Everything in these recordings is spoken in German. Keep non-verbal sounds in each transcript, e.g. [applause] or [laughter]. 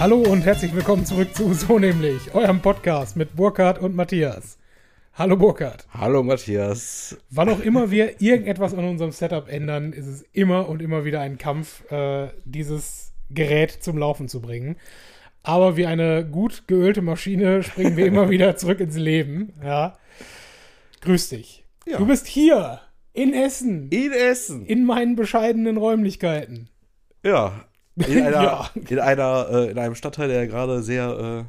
Hallo und herzlich willkommen zurück zu So nämlich, eurem Podcast mit Burkhard und Matthias. Hallo Burkhard. Hallo Matthias. Wann auch immer wir irgendetwas an unserem Setup ändern, ist es immer und immer wieder ein Kampf, äh, dieses Gerät zum Laufen zu bringen. Aber wie eine gut geölte Maschine springen wir immer wieder zurück ins Leben. Ja. Grüß dich. Ja. Du bist hier in Essen, In Essen. in meinen bescheidenen Räumlichkeiten. Ja. In einer, [laughs] Ja. in einer, äh, in einem Stadtteil, der gerade sehr,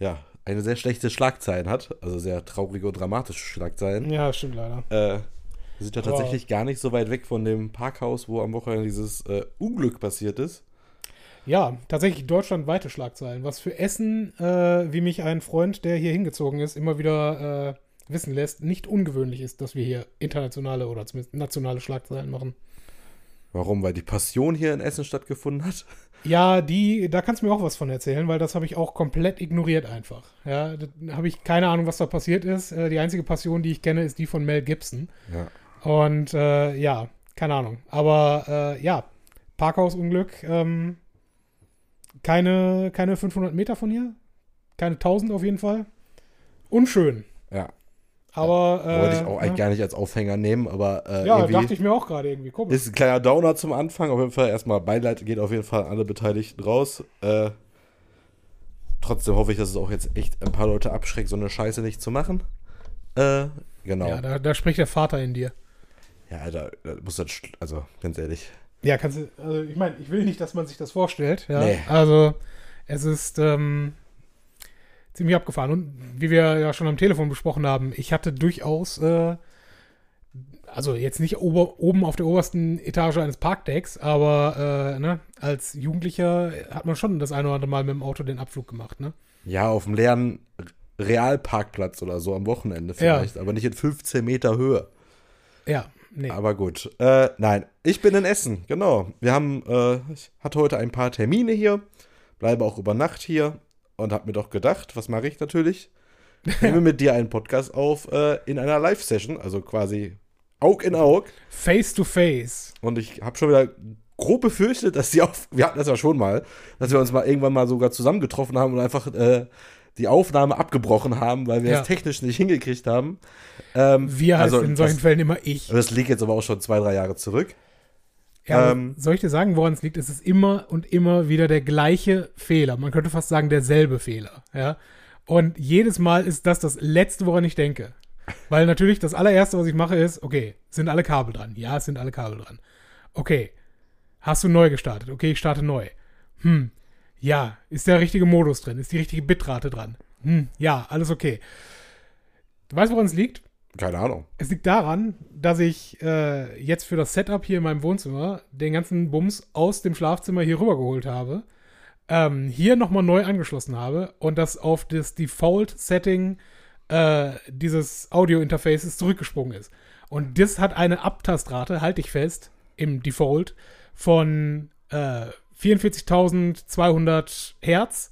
äh, ja, eine sehr schlechte Schlagzeilen hat. Also sehr traurige und dramatische Schlagzeilen. Ja, stimmt leider. Äh, wir sind ja Aber- tatsächlich gar nicht so weit weg von dem Parkhaus, wo am Wochenende dieses äh, Unglück passiert ist. Ja, tatsächlich deutschlandweite Schlagzeilen, was für Essen, äh, wie mich ein Freund, der hier hingezogen ist, immer wieder äh, wissen lässt, nicht ungewöhnlich ist, dass wir hier internationale oder zumindest nationale Schlagzeilen machen. Warum? Weil die Passion hier in Essen stattgefunden hat. Ja, die, da kannst du mir auch was von erzählen, weil das habe ich auch komplett ignoriert einfach. Ja, da habe ich keine Ahnung, was da passiert ist. Äh, die einzige Passion, die ich kenne, ist die von Mel Gibson. Ja. Und äh, ja, keine Ahnung. Aber äh, ja, Parkhausunglück. Ähm, keine, keine 500 Meter von hier. Keine 1000 auf jeden Fall. Unschön. Ja. Aber. Äh, Wollte ich auch eigentlich gar nicht als Aufhänger nehmen, aber äh, Ja, dachte ich mir auch gerade irgendwie. Komisch. ist ein kleiner Downer zum Anfang. Auf jeden Fall erstmal Beileid geht auf jeden Fall an alle Beteiligten raus. Äh, trotzdem hoffe ich, dass es auch jetzt echt ein paar Leute abschreckt, so eine Scheiße nicht zu machen. Äh, genau. Ja, Ja, da, da spricht der Vater in dir. Alter, da muss das, also ganz ehrlich. Ja, kannst du, also ich meine, ich will nicht, dass man sich das vorstellt. Ja. Nee. Also, es ist ähm, ziemlich abgefahren. Und wie wir ja schon am Telefon besprochen haben, ich hatte durchaus, äh, also jetzt nicht ober, oben auf der obersten Etage eines Parkdecks, aber äh, ne, als Jugendlicher hat man schon das eine oder andere Mal mit dem Auto den Abflug gemacht. Ne? Ja, auf dem leeren Realparkplatz oder so am Wochenende Ja. vielleicht, aber nicht in 15 Meter Höhe. Ja, nee. Aber gut. Äh, nein, ich bin in Essen, genau. Wir haben, äh, ich hatte heute ein paar Termine hier, bleibe auch über Nacht hier und habe mir doch gedacht, was mache ich natürlich? Nehme mit dir einen Podcast auf äh, in einer Live-Session, also quasi Aug in Aug. Face to face. Und ich habe schon wieder grob befürchtet, dass die auf, wir hatten das ja schon mal, dass wir uns mal irgendwann mal sogar zusammengetroffen haben und einfach äh, die Aufnahme abgebrochen haben, weil wir Ja. es technisch nicht hingekriegt haben. Ähm, Wir also in solchen das, Fällen immer ich. das liegt jetzt aber auch schon zwei, drei Jahre zurück. Ja, Ähm, soll ich dir sagen, woran es liegt? Es ist immer und immer wieder der gleiche Fehler. Man könnte fast sagen, derselbe Fehler. Ja? Und jedes Mal ist das das Letzte, woran ich denke. Weil natürlich das allererste, was ich mache, ist, okay, sind alle Kabel dran? Ja, es sind alle Kabel dran. Okay, hast du neu gestartet? Okay, ich starte neu. Hm, ja, ist der richtige Modus drin? Ist die richtige Bitrate dran? Hm, ja, alles okay. Du weißt, woran es liegt? Keine Ahnung. Es liegt daran, dass ich äh, jetzt für das Setup hier in meinem Wohnzimmer den ganzen Bums aus dem Schlafzimmer hier rübergeholt habe, ähm, hier nochmal neu angeschlossen habe und das auf das Default-Setting äh, dieses Audio-Interfaces zurückgesprungen ist. Und das hat eine Abtastrate, halte ich fest, im Default von äh, 44.200 Hertz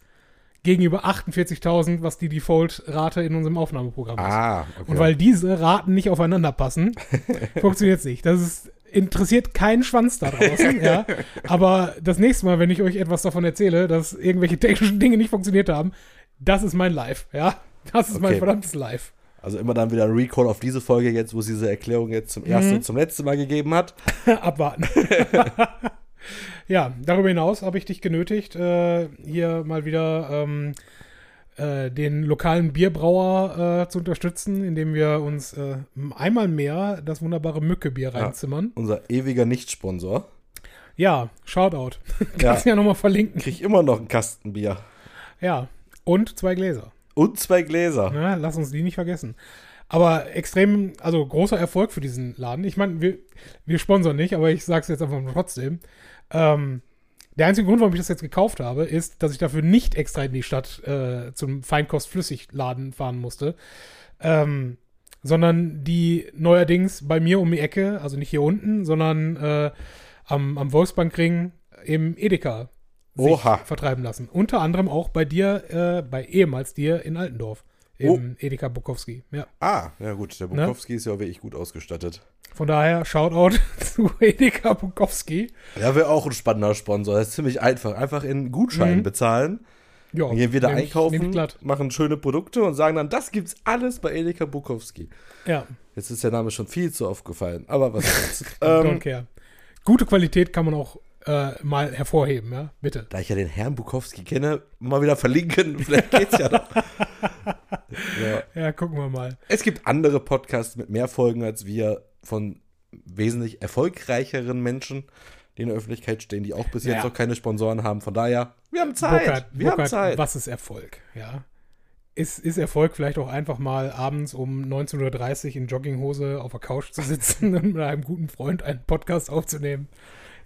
gegenüber 48.000, was die Default-Rate in unserem Aufnahmeprogramm ist. Ah, okay. Und weil diese Raten nicht aufeinander passen, [laughs] funktioniert es nicht. Das ist, interessiert keinen Schwanz da draußen, ja. Aber das nächste Mal, wenn ich euch etwas davon erzähle, dass irgendwelche technischen Dinge nicht funktioniert haben, das ist mein Live, ja. Das ist mein Okay. verdammtes Live. also immer dann wieder ein Recall auf diese Folge jetzt, wo es diese Erklärung jetzt zum ersten Mhm. und zum letzten Mal gegeben hat. [laughs] Abwarten. [laughs] ja, darüber hinaus habe ich dich genötigt, äh, hier mal wieder ähm, äh, den lokalen Bierbrauer äh, zu unterstützen, indem wir uns äh, einmal mehr das wunderbare Mückebier Ja. reinzimmern. Unser ewiger Nicht-Sponsor. Ja, Shoutout. [laughs] Ja. Kannst du ja nochmal verlinken. Krieg immer noch einen Kasten Bier. Ja, und zwei Gläser. Und zwei Gläser. Ja, lass uns die nicht vergessen. Aber extrem, also großer Erfolg für diesen Laden. Ich meine, wir, wir sponsern nicht, aber ich sage es jetzt einfach trotzdem. Ähm, der einzige Grund, warum ich das jetzt gekauft habe, ist, dass ich dafür nicht extra in die Stadt äh, zum Feinkost-Flüssigladen fahren musste, ähm, sondern die neuerdings bei mir um die Ecke, also nicht hier unten, sondern äh, am, am Wolfsbankring im Edeka sich Oha. vertreiben lassen. Unter anderem auch bei dir, äh, bei ehemals dir in Altendorf. Im Edeka Bukowski. Ja. Ah, ja gut, der Ne? Bukowski ist ja auch wirklich gut ausgestattet. Von daher, Shoutout [laughs] zu Edeka Bukowski. Ja, wäre auch ein spannender Sponsor. Das ist ziemlich einfach. Einfach in Gutschein Mhm. bezahlen. Ja, Dann gehen wir da nehm einkaufen, ich machen schöne Produkte und sagen dann, das gibt's alles bei Edeka Bukowski. Ja, Jetzt ist der Name schon viel zu oft gefallen, aber was soll's. [laughs] don't ähm, care. Gute Qualität kann man auch äh, mal hervorheben, ja, bitte. Da ich ja den Herrn Bukowski kenne, mal wieder verlinken, [laughs] vielleicht geht's ja noch. [laughs] ja. Ja, gucken wir mal. Es gibt andere Podcasts mit mehr Folgen als wir von wesentlich erfolgreicheren Menschen, die in der Öffentlichkeit stehen, die auch bis jetzt Ja. noch keine Sponsoren haben. Von daher, wir haben Zeit. Burkhard, wir haben Burkhard, Zeit. was ist Erfolg? Ja. Ist, ist Erfolg vielleicht auch einfach mal abends um 19.30 Uhr in Jogginghose auf der Couch zu sitzen [laughs] und mit einem guten Freund einen Podcast aufzunehmen?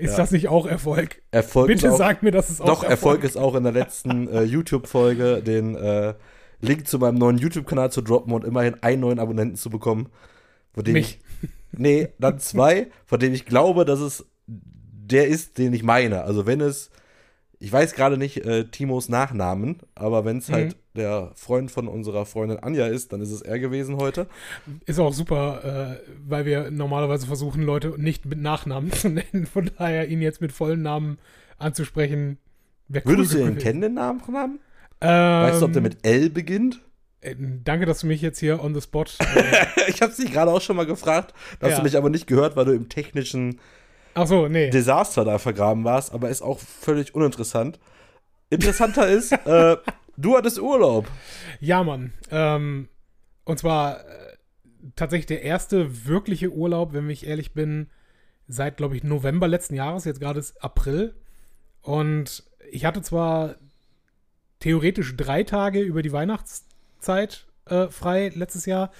Ist Ja. das nicht auch Erfolg? Erfolg Bitte auch, sag mir, das ist auch Doch, Erfolg ist auch in der letzten äh, YouTube-Folge den äh, Link zu meinem neuen YouTube-Kanal zu droppen und immerhin einen neuen Abonnenten zu bekommen. Von dem Mich. Ich, nee, dann zwei, von dem ich glaube, dass es der ist, den ich meine. Also wenn es, ich weiß gerade nicht äh, Timos Nachnamen, aber wenn es Mhm. halt der Freund von unserer Freundin Anja ist, dann ist es er gewesen heute. Ist auch super, äh, weil wir normalerweise versuchen, Leute nicht mit Nachnamen [laughs] zu nennen. Von daher, ihn jetzt mit vollen Namen anzusprechen, wäre cool Würdest du ihn kennen, den Nachnamen? Ähm, Weißt du, ob der mit L beginnt? äh, Danke, dass du mich jetzt hier on the spot. Äh, [laughs] ich habe dich gerade auch schon mal gefragt, hast Ja. du mich aber nicht gehört, weil du im technischen so, nee. Desaster da vergraben warst, aber ist auch völlig uninteressant. Interessanter ist, äh, [laughs] du hattest Urlaub. Ja, Mann. Ähm, und zwar äh, tatsächlich der erste wirkliche Urlaub, wenn ich ehrlich bin, seit, glaube ich, November letzten Jahres. Jetzt gerade ist April. Und ich hatte zwar theoretisch drei Tage über die Weihnachtszeit äh, frei letztes Jahr,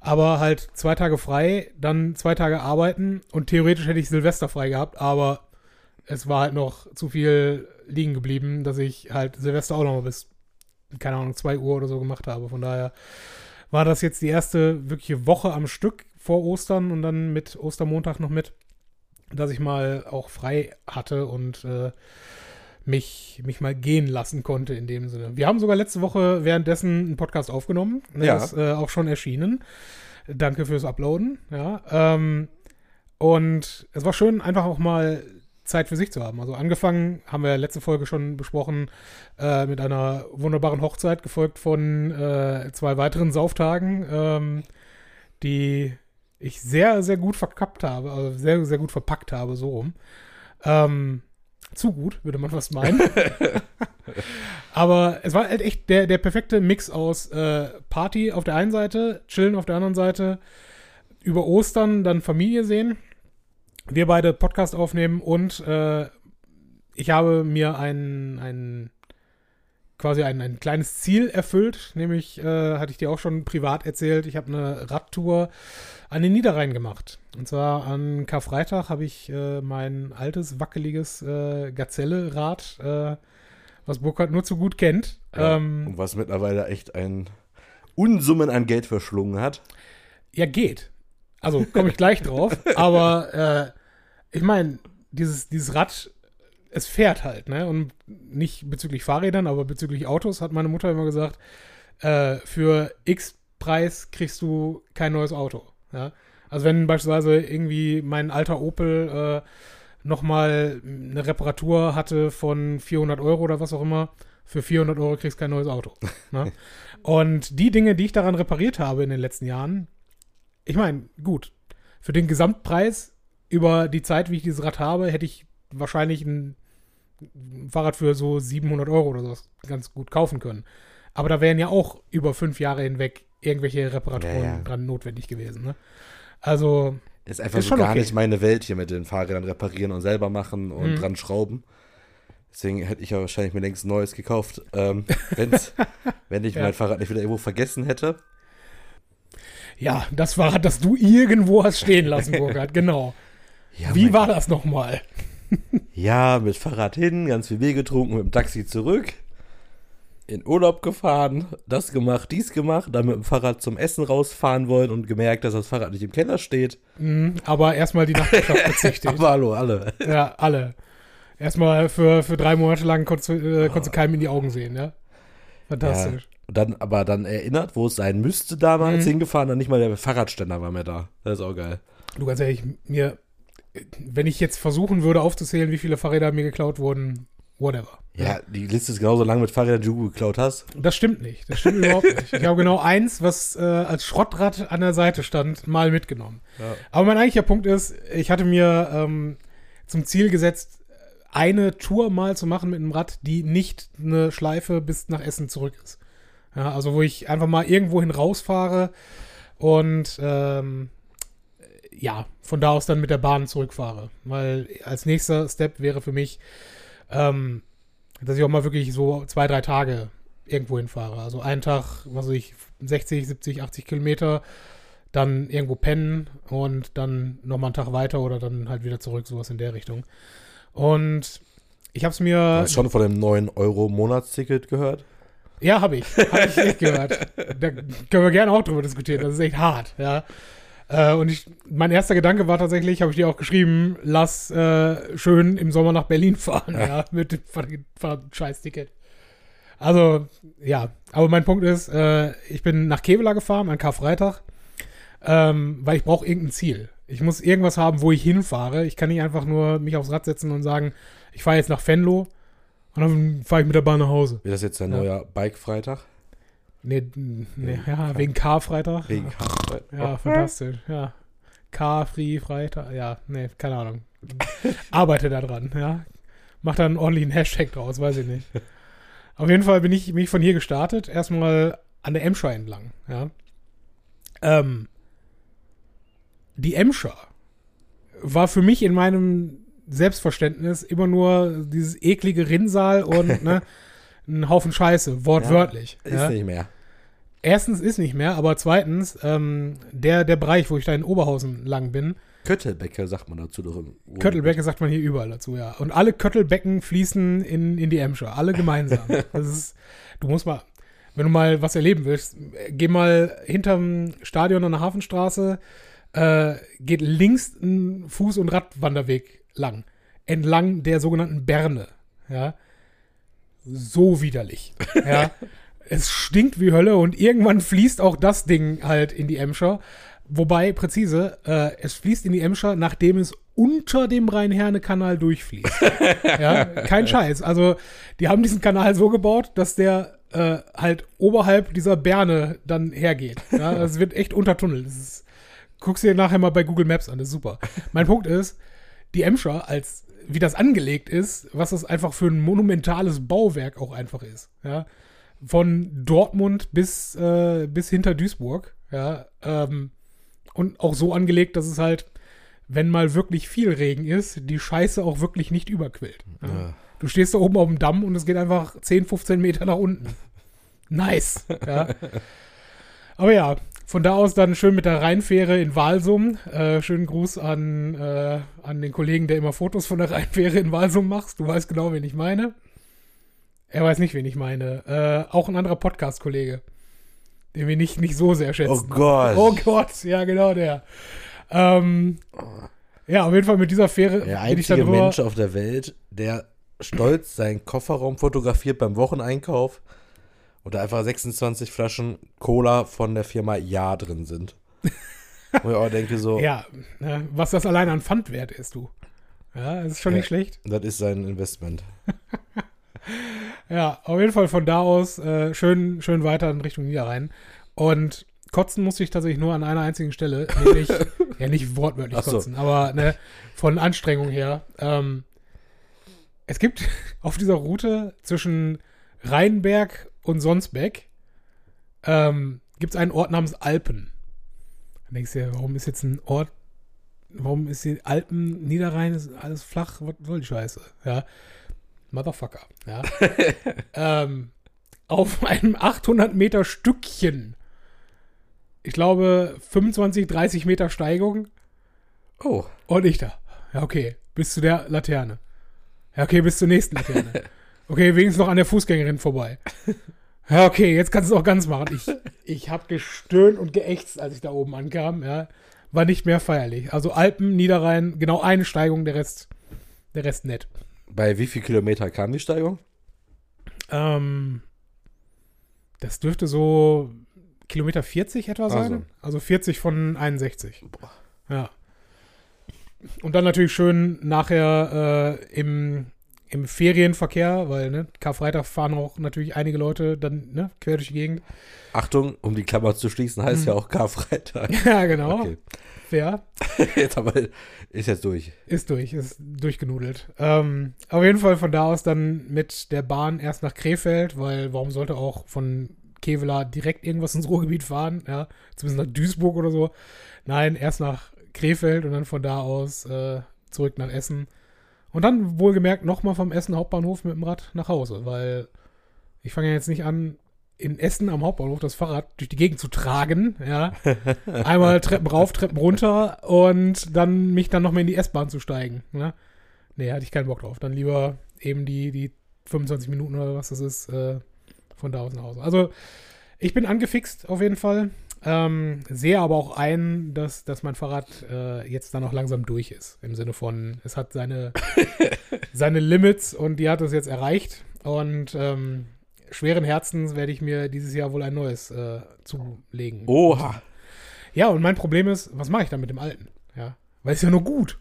aber halt zwei Tage frei, dann zwei Tage arbeiten und theoretisch hätte ich Silvester frei gehabt, aber es war halt noch zu viel liegen geblieben, dass ich halt Silvester auch noch mal bis keine Ahnung, 2 Uhr oder so gemacht habe. Von daher war das jetzt die erste wirkliche Woche am Stück vor Ostern und dann mit Ostermontag noch mit, dass ich mal auch frei hatte und äh, mich, mich mal gehen lassen konnte in dem Sinne. Wir haben sogar letzte Woche währenddessen einen Podcast aufgenommen. Der Ja. ist äh, auch schon erschienen. Danke fürs Uploaden. Ja. Ähm, und es war schön, einfach auch mal Zeit für sich zu haben. Also angefangen, haben wir letzte Folge schon besprochen, äh, mit einer wunderbaren Hochzeit, gefolgt von äh, zwei weiteren Sauftagen, ähm, die ich sehr, sehr gut verkappt habe, also sehr, sehr gut verpackt habe, so rum. Ähm, zu gut, würde man fast meinen. [laughs] Aber es war halt echt der, der perfekte Mix aus äh, Party auf der einen Seite, Chillen auf der anderen Seite, über Ostern dann Familie sehen, wir beide Podcast aufnehmen und äh, ich habe mir ein, ein quasi ein, ein kleines Ziel erfüllt, nämlich äh, hatte ich dir auch schon privat erzählt, ich habe eine Radtour an den Niederrhein gemacht. Und zwar an Karfreitag habe ich äh, mein altes, wackeliges äh, Gazelle-Rad, äh, was Burkhard nur zu gut kennt. Ja, Ähm, und was mittlerweile echt ein Unsummen an Geld verschlungen hat. Ja, geht. Also komme ich gleich drauf. Aber äh, ich meine, dieses, dieses Rad, es fährt halt, ne? Und nicht bezüglich Fahrrädern, aber bezüglich Autos hat meine Mutter immer gesagt, äh, für X Preis kriegst du kein neues Auto. Ja? Also wenn beispielsweise irgendwie mein alter Opel äh, nochmal eine Reparatur hatte von 400 Euro oder was auch immer, für 400 Euro kriegst du kein neues Auto. Ne? [laughs] Und die Dinge, die ich daran repariert habe in den letzten Jahren, ich meine, gut, für den Gesamtpreis über die Zeit, wie ich dieses Rad habe, hätte ich wahrscheinlich ein Fahrrad für so 700 Euro oder sowas ganz gut kaufen können. Aber da wären ja auch über fünf Jahre hinweg irgendwelche Reparaturen Ja, ja. dran notwendig gewesen. Ne? Also, Ist einfach Ist so schon gar okay. nicht meine Welt hier mit den Fahrrädern reparieren und selber machen und Mhm. dran schrauben. Deswegen hätte ich ja wahrscheinlich mir längst ein neues gekauft, ähm, wenn's, [laughs] wenn ich mein Fahrrad nicht wieder irgendwo vergessen hätte. Ja, das Fahrrad, das du irgendwo hast stehen lassen, [laughs] Burkhard, genau. Ja, Wie war das nochmal? [laughs] Ja, mit Fahrrad hin, ganz viel Bier getrunken, mit dem Taxi zurück, in Urlaub gefahren, das gemacht, dies gemacht, dann mit dem Fahrrad zum Essen rausfahren wollen und gemerkt, dass das Fahrrad nicht im Keller steht. Mhm, aber erstmal die Nachbarschaft [laughs] bezichtigt. Aber hallo, alle. Ja, alle. Erstmal für, für drei Monate lang konntest du, äh, konntest du keinem in die Augen sehen, ja? Fantastisch. Und dann aber dann erinnert, wo es sein müsste damals Mhm. hingefahren, dann nicht mal der Fahrradständer war mehr da. Das ist auch geil. Du ganz ehrlich, mir, wenn ich jetzt versuchen würde aufzuzählen, wie viele Fahrräder mir geklaut wurden, whatever. Ja, die Liste ist genauso lang mit Fahrrädern, die du geklaut hast. Das stimmt nicht. Das stimmt überhaupt nicht. Ich habe genau eins, was äh, als Schrottrad an der Seite stand, mal mitgenommen. Ja. Aber mein eigentlicher Punkt ist, ich hatte mir ähm, zum Ziel gesetzt, eine Tour mal zu machen mit einem Rad, die nicht eine Schleife bis nach Essen zurück ist. Ja, also wo ich einfach mal irgendwohin rausfahre und ähm, ja, von da aus dann mit der Bahn zurückfahre. Weil als nächster Step wäre für mich, ähm, dass ich auch mal wirklich so zwei, drei Tage irgendwo hinfahre. Also einen Tag, was weiß ich, 60, 70, 80 Kilometer, dann irgendwo pennen und dann nochmal einen Tag weiter oder dann halt wieder zurück, sowas in der Richtung. Und ich habe es mir. Hast schon von dem 9-Euro-Monatsticket gehört? Ja, habe ich. Habe ich echt gehört. Da können wir gerne auch drüber diskutieren. Das ist echt hart, ja. Äh, und ich, mein erster Gedanke war tatsächlich, habe ich dir auch geschrieben, lass äh, schön im Sommer nach Berlin fahren, ja, [laughs] mit dem verdammten Scheiß-Ticket. Also, ja. Aber mein Punkt ist, äh, ich bin nach Kevela gefahren an Karfreitag, ähm, weil ich brauche irgendein Ziel. Ich muss irgendwas haben, wo ich hinfahre. Ich kann nicht einfach nur mich aufs Rad setzen und sagen, ich fahre jetzt nach Venlo und dann fahre ich mit der Bahn nach Hause. Wird das jetzt dein Ja. neuer Bike-Freitag? Nee, nee ja, wegen Karfreitag. Wegen Karfreitag. Ja, fantastisch. Ja. Car-Free Freitag. Ja, nee, keine Ahnung. Arbeite da dran, ja. Mach da einen ordentlichen Hashtag draus, weiß ich nicht. Auf jeden Fall bin ich, bin ich von hier gestartet. Erstmal an der Emscher entlang, ja. Ähm, die Emscher war für mich in meinem Selbstverständnis immer nur dieses eklige Rinnsal und [laughs] ne, ein Haufen Scheiße, wortwörtlich. Ist ja. nicht mehr. Erstens ist nicht mehr, aber zweitens, ähm, der, der Bereich, wo ich da in Oberhausen lang bin, Köttelbecke sagt man dazu doch im Köttelbecke sagt man hier überall dazu, ja. Und alle Köttelbecken fließen in, in die Emscher, alle gemeinsam. [laughs] Das ist, du musst mal, wenn du mal was erleben willst, geh mal hinterm Stadion an der Hafenstraße, äh, geht links ein Fuß- und Radwanderweg lang, entlang der sogenannten Berne, ja. So widerlich, [laughs] ja. es stinkt wie Hölle und irgendwann fließt auch das Ding halt in die Emscher. Wobei, präzise, äh, es fließt in die Emscher, nachdem es unter dem Rhein-Herne-Kanal durchfließt. [laughs] ja, kein Scheiß. Also, die haben diesen Kanal so gebaut, dass der äh, halt oberhalb dieser Berne dann hergeht. Ja, [laughs] das wird echt untertunnelt. Das ist, guck's dir nachher mal bei Google Maps an, das ist super. Mein Punkt ist, die Emscher, als wie das angelegt ist, was das einfach für ein monumentales Bauwerk auch einfach ist. Ja, von Dortmund bis, äh, bis hinter Duisburg. Ja, ähm, und auch so angelegt, dass es halt, wenn mal wirklich viel Regen ist, die Scheiße auch wirklich nicht überquillt. Ja. Ja. Du stehst da oben auf dem Damm und es geht einfach 10, 15 Meter nach unten. [laughs] Nice. Ja. Aber ja, von da aus dann schön mit der Rheinfähre in Walsum. Äh, schönen Gruß an, äh, an den Kollegen, der immer Fotos von der Rheinfähre in Walsum macht. Du weißt genau, wen ich meine. Er weiß nicht, wen ich meine. Äh, auch ein anderer Podcast-Kollege, den wir nicht, nicht so sehr schätzen. Oh Gott. Oh Gott, ja, genau der. Ähm, ja, auf jeden Fall mit dieser Fähre Der einzige drüber. Mensch auf der Welt, der stolz seinen Kofferraum fotografiert beim Wocheneinkauf und da einfach 26 Flaschen Cola von der Firma Ja drin sind. [laughs] Wo ich auch denke so, Ja, ne, was das allein an Pfand wert ist, du. Ja, das ist schon Ja. nicht schlecht. das ist sein Investment. [laughs] Ja, auf jeden Fall von da aus äh, schön, schön weiter in Richtung Niederrhein. Und kotzen musste ich tatsächlich nur an einer einzigen Stelle, [laughs] nämlich, ja nicht wortwörtlich so. kotzen, aber ne, von Anstrengung her. Ähm, es gibt auf dieser Route zwischen Rheinberg und Sonsbeck ähm, gibt es einen Ort namens Alpen. Dann denkst du dir, warum ist jetzt ein Ort, warum ist die Alpen, Niederrhein, ist alles flach, was soll die Scheiße? Ja. Motherfucker, ja. [laughs] ähm, auf einem 800 Meter Stückchen, ich glaube 25, 30 Meter Steigung Oh, und ich da. Ja, okay, bis zu der Laterne. Ja, okay, bis zur nächsten Laterne. [laughs] Okay, wenigstens noch an der Fußgängerin vorbei. [laughs] Ja, okay, jetzt kannst du es auch ganz machen. Ich, ich habe gestöhnt und geächtzt, als ich da oben ankam. Ja, war nicht mehr feierlich. Also Alpen, Niederrhein, genau eine Steigung, der Rest, der Rest nett. bei wie viel Kilometer kam die Steigung? Ähm, Das dürfte so Kilometer 40 etwa sein. Also. Also 40 von 61. Boah. Ja. Und dann natürlich schön nachher äh, im, im Ferienverkehr, weil ne, Karfreitag fahren auch natürlich einige Leute dann ne, quer durch die Gegend. Achtung, um die Klammer zu schließen, heißt ja auch Karfreitag. [laughs] Ja, genau. Okay. Fair. [laughs] Jetzt aber ist jetzt durch. Ist durch, ist durchgenudelt. Ähm, auf jeden Fall von da aus dann mit der Bahn erst nach Krefeld, weil warum sollte auch von Kevela direkt irgendwas ins Ruhrgebiet fahren, ja, zumindest nach Duisburg oder so. Nein, erst nach Krefeld und dann von da aus äh, zurück nach Essen. Und dann wohlgemerkt nochmal vom Essen Hauptbahnhof mit dem Rad nach Hause, weil ich fange ja jetzt nicht an, in Essen am Hauptbahnhof das Fahrrad durch die Gegend zu tragen, ja. [laughs] Einmal Treppen rauf, Treppen runter und dann mich dann nochmal in die S-Bahn zu steigen, ne. Nee, hatte ich keinen Bock drauf. Dann lieber eben die, die 25 Minuten oder was das ist, äh, von da aus nach Hause. Also, ich bin angefixt auf jeden Fall. Ähm, sehe aber auch ein, dass, dass mein Fahrrad äh, jetzt dann auch langsam durch ist. Im Sinne von, es hat seine, [laughs] seine Limits und die hat es jetzt erreicht. Und ähm, schweren Herzens werde ich mir dieses Jahr wohl ein neues äh, zulegen. Oha. Ja, und mein Problem ist, was mache ich dann mit dem alten? Ja, weil es ja nur gut.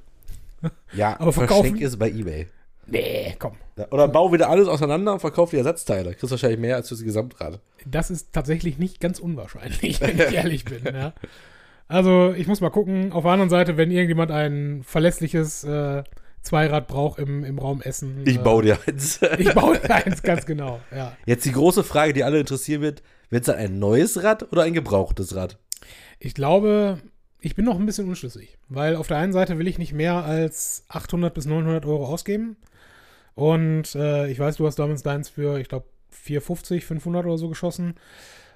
Ja, Aber verkaufen- es bei Ebay. Nee, komm. Oder bau wieder alles auseinander und verkauf die Ersatzteile. Kriegst wahrscheinlich mehr als fürs Gesamtrad. Das ist tatsächlich nicht ganz unwahrscheinlich, wenn [laughs] ich ehrlich bin. Ja. Also, ich muss mal gucken. Auf der anderen Seite, wenn irgendjemand ein verlässliches äh, Zweirad braucht im, im Raum Essen. Ich äh, baue dir eins. [laughs] Ich baue dir eins, ganz genau. Ja. Jetzt die große Frage, die alle interessieren wird: Wird es dann ein neues Rad oder ein gebrauchtes Rad? Ich glaube, ich bin noch ein bisschen unschlüssig, weil auf der einen Seite will ich nicht mehr als 800 bis 900 Euro ausgeben. Und äh, ich weiß, du hast damals deins für, ich glaube, 450, 500 oder so geschossen.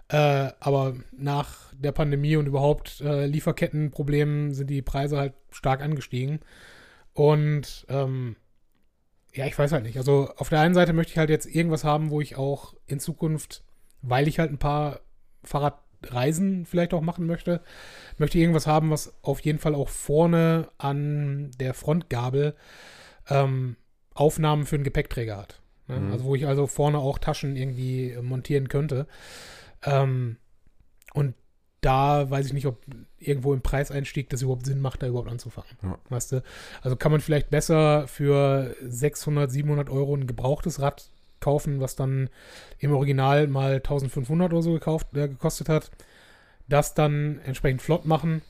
Äh, aber nach der Pandemie und überhaupt äh, Lieferkettenproblemen sind die Preise halt stark angestiegen. Und ähm, ja, ich weiß halt nicht. Also auf der einen Seite möchte ich halt jetzt irgendwas haben, wo ich auch in Zukunft, weil ich halt ein paar Fahrradreisen vielleicht auch machen möchte, möchte ich irgendwas haben, was auf jeden Fall auch vorne an der Frontgabel ähm, Aufnahmen für einen Gepäckträger hat. Ne? Mhm. Also wo ich also vorne auch Taschen irgendwie äh, montieren könnte. Ähm, und da weiß ich nicht, ob irgendwo im Preiseinstieg das überhaupt Sinn macht, da überhaupt anzufangen. Ja. Weißt du? Also kann man vielleicht besser für 600, 700 Euro ein gebrauchtes Rad kaufen, was dann im Original mal 1500 oder so gekauft, äh, gekostet hat. Das dann entsprechend flott machen,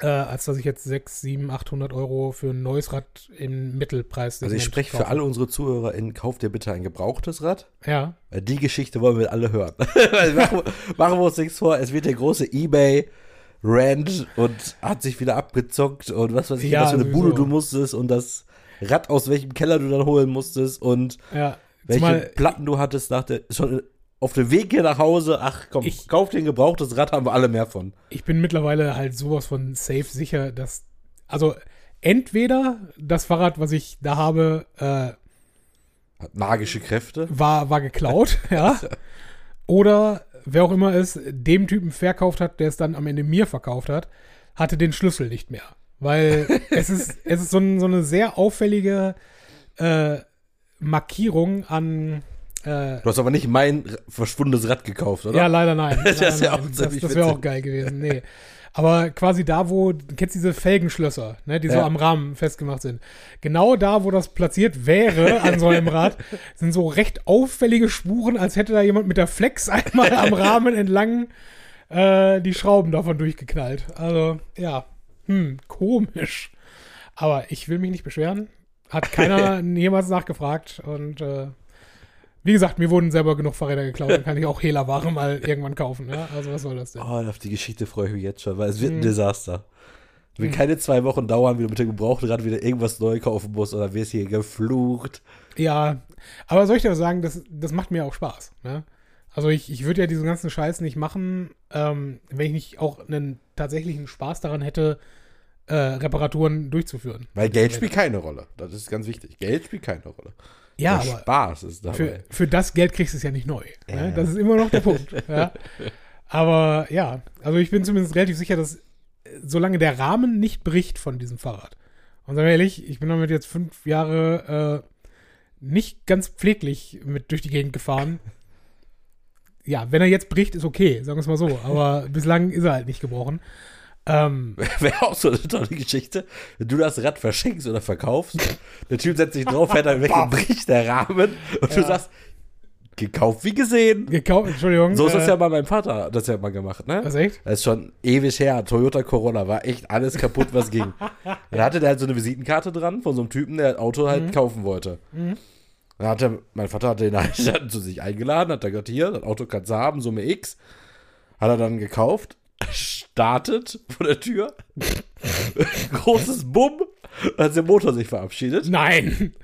äh, als dass ich jetzt 6, 7, 800 Euro für ein neues Rad im Mittelpreis. Also ich spreche für alle unsere Zuhörer in, kauft dir bitte ein gebrauchtes Rad. Ja, Die Geschichte wollen wir alle hören. [laughs] Machen, machen wir uns nichts vor, es wird der große Ebay Rant und hat sich wieder abgezockt und was weiß ich, Ja, was für eine sowieso. Bude du musstest und das Rad aus welchem Keller du dann holen musstest und ja. welche Platten du hattest nach der, schon auf dem Weg hier nach Hause. Ach komm, Ich- kauf dir ein gebrauchtes Rad, haben wir alle mehr von. ich bin mittlerweile halt sowas von safe sicher, dass, also entweder das Fahrrad, was ich da habe, äh, Hat magische Kräfte. war, war geklaut, [laughs] ja. Oder wer auch immer es dem Typen verkauft hat, der es dann am Ende mir verkauft hat, hatte den Schlüssel nicht mehr. Weil [laughs] es ist, es ist so, ein, so eine sehr auffällige äh, Markierung an. Äh, Du hast aber nicht mein verschwundenes Rad gekauft, oder? ja, leider nein. [laughs] Das ist ja auch Das, das wäre auch geil gewesen. Nee. Aber quasi da, wo, du kennst diese Felgenschlösser, ne, die so Ja. am Rahmen festgemacht sind. Genau da, wo das platziert wäre an so einem Rad, [laughs] sind so recht auffällige Spuren, als hätte da jemand mit der Flex einmal am Rahmen entlang äh, die Schrauben davon durchgeknallt. Also, ja, hm, komisch. Aber ich will mich nicht beschweren. Hat keiner [laughs] jemals nachgefragt und äh, wie gesagt, mir wurden selber genug Fahrräder geklaut, dann kann ich auch Hehlerware mal irgendwann kaufen. Ja? Also was soll das denn? Oh, auf die Geschichte freue ich mich jetzt schon, weil es wird ein Mhm. Desaster. Es wird Mhm. keine zwei Wochen dauern, wie du mit dem gebrauchten Rad wieder irgendwas neu kaufen musst oder wirst hier geflucht. Ja, aber soll ich dir was sagen, das, das macht mir auch Spaß. Ne? Also ich, ich würde ja diesen ganzen Scheiß nicht machen, ähm, wenn ich nicht auch einen tatsächlichen Spaß daran hätte, äh, Reparaturen durchzuführen. Weil Geld spielt keine Rolle. Das ist ganz wichtig. Geld spielt keine Rolle. Ja, Der aber Spaß ist dabei. für, für das Geld kriegst du es ja nicht neu. Ne? Das ist immer noch der Punkt. [laughs] ja. Aber ja, also ich bin zumindest relativ sicher, dass äh, solange der Rahmen nicht bricht von diesem Fahrrad, und sagen wir ehrlich, ich bin damit jetzt fünf Jahre äh, nicht ganz pfleglich mit durch die Gegend gefahren. ja, wenn er jetzt bricht, ist okay, sagen wir es mal so. Aber bislang ist er halt nicht gebrochen. Ähm, [laughs] Wäre auch so eine tolle Geschichte, wenn du das Rad verschenkst oder verkaufst. Der Typ setzt sich drauf, fährt dann weg und [laughs] bricht der Rahmen. Und du Ja. sagst, gekauft wie gesehen. gekauft, Entschuldigung. So ist das äh, ja bei meinem Vater, das ja mal gemacht, ne? Was echt? Das ist schon ewig her. Toyota Corolla war echt alles kaputt, was ging. [laughs] Dann hatte der halt so eine Visitenkarte dran von so einem Typen, der das Auto halt Mhm. kaufen wollte. Dann hat er, mein Vater hat den halt zu sich eingeladen, hat er gesagt, hier, das Auto kannst du haben, Summe X. Hat er dann gekauft, startet vor der Tür, großes Bumm, hat der Motor sich verabschiedet. Nein!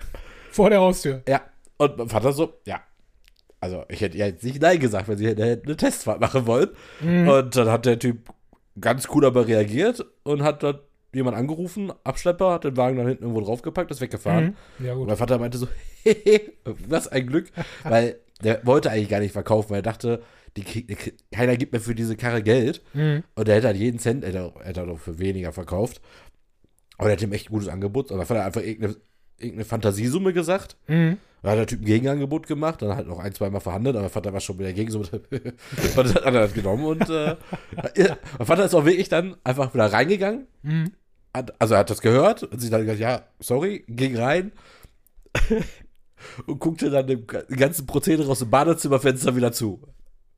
Vor der Haustür. Ja, und mein Vater so, ja. Also, ich hätte ja jetzt nicht Nein gesagt, wenn sie eine Testfahrt machen wollen. Und dann hat der Typ ganz cool aber reagiert und hat dann jemand angerufen, Abschlepper, hat den Wagen dann hinten irgendwo draufgepackt, ist weggefahren. Ja, Und mein Vater meinte so, [laughs] hehe, was ein Glück, [laughs] weil der wollte eigentlich gar nicht verkaufen, weil er dachte, die, krieg- die, krieg- keiner gibt mir für diese Karre Geld. Mhm. Und der hätte halt jeden Cent, hätte, er- hätte er doch für weniger verkauft. Aber der hat ihm echt ein gutes Angebot. Und dann hat er einfach irgendeine, irgendeine Fantasiesumme gesagt. Mhm. Dann hat der Typ ein Gegenangebot gemacht, dann halt noch ein, zwei Mal verhandelt, aber Vater war schon wieder gegen so. und dann [laughs] hat er das genommen und äh, [laughs] mein Vater ist auch wirklich dann einfach wieder reingegangen. Mhm. Hat, also er hat das gehört und sich dann gesagt, ja, sorry, ging rein [laughs] und guckte dann dem ganzen Prozedere aus dem Badezimmerfenster wieder zu.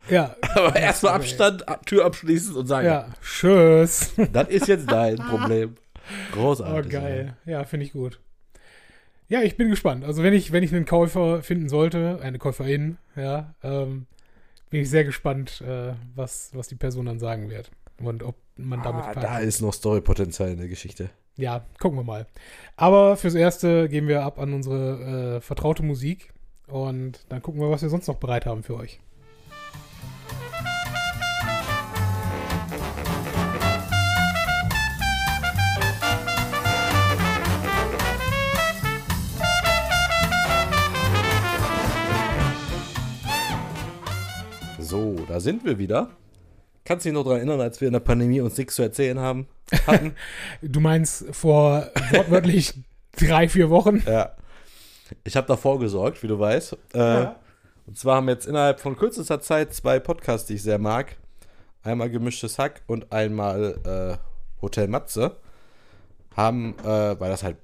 Ja, [laughs] Aber erstmal Abstand, Ab- Tür abschließen und sagen, ja. Tschüss. [laughs] das ist jetzt dein [laughs] Problem. Oh, Großartig. geil. Ja, finde ich gut. Ja, ich bin gespannt. Also, wenn ich, wenn ich einen Käufer finden sollte, eine Käuferin, ja, ähm, bin ich sehr gespannt, äh, was, was die Person dann sagen wird. Und ob man damit Ah, da ist noch Storypotenzial in der Geschichte. Ja, gucken wir mal. Aber fürs Erste gehen wir ab an unsere äh, vertraute Musik und dann gucken wir, was wir sonst noch bereit haben für euch. Da sind wir wieder. Kannst du dich noch daran erinnern, als wir in der Pandemie uns nichts zu erzählen haben? Hatten? [laughs] Du meinst vor wortwörtlich [laughs] drei, vier Wochen? ja. Ich habe da vorgesorgt, wie du weißt. Äh, Und zwar haben wir jetzt innerhalb von kürzester Zeit zwei Podcasts, die ich sehr mag. Einmal Gemischtes Hack und einmal äh, Hotel Matze. Haben, äh, weil das halt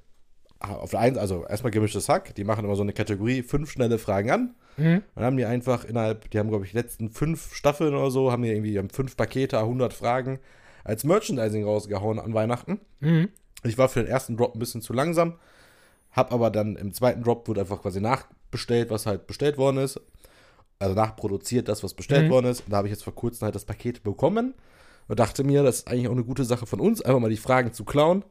auf der einen, also erstmal Gemischtes Hack, die machen immer so eine Kategorie, fünf schnelle Fragen an. Mhm. Dann haben die einfach innerhalb, die haben, glaube ich, die letzten fünf Staffeln oder so, haben die irgendwie haben fünf Pakete, 100 Fragen als Merchandising rausgehauen an Weihnachten. Mhm. Ich war für den ersten Drop ein bisschen zu langsam, hab aber dann im zweiten Drop wurde einfach quasi nachbestellt, was halt bestellt worden ist. Also nachproduziert, das, was bestellt Mhm. worden ist. Und da habe ich jetzt vor kurzem halt das Paket bekommen und dachte mir, das ist eigentlich auch eine gute Sache von uns, einfach mal die Fragen zu klauen,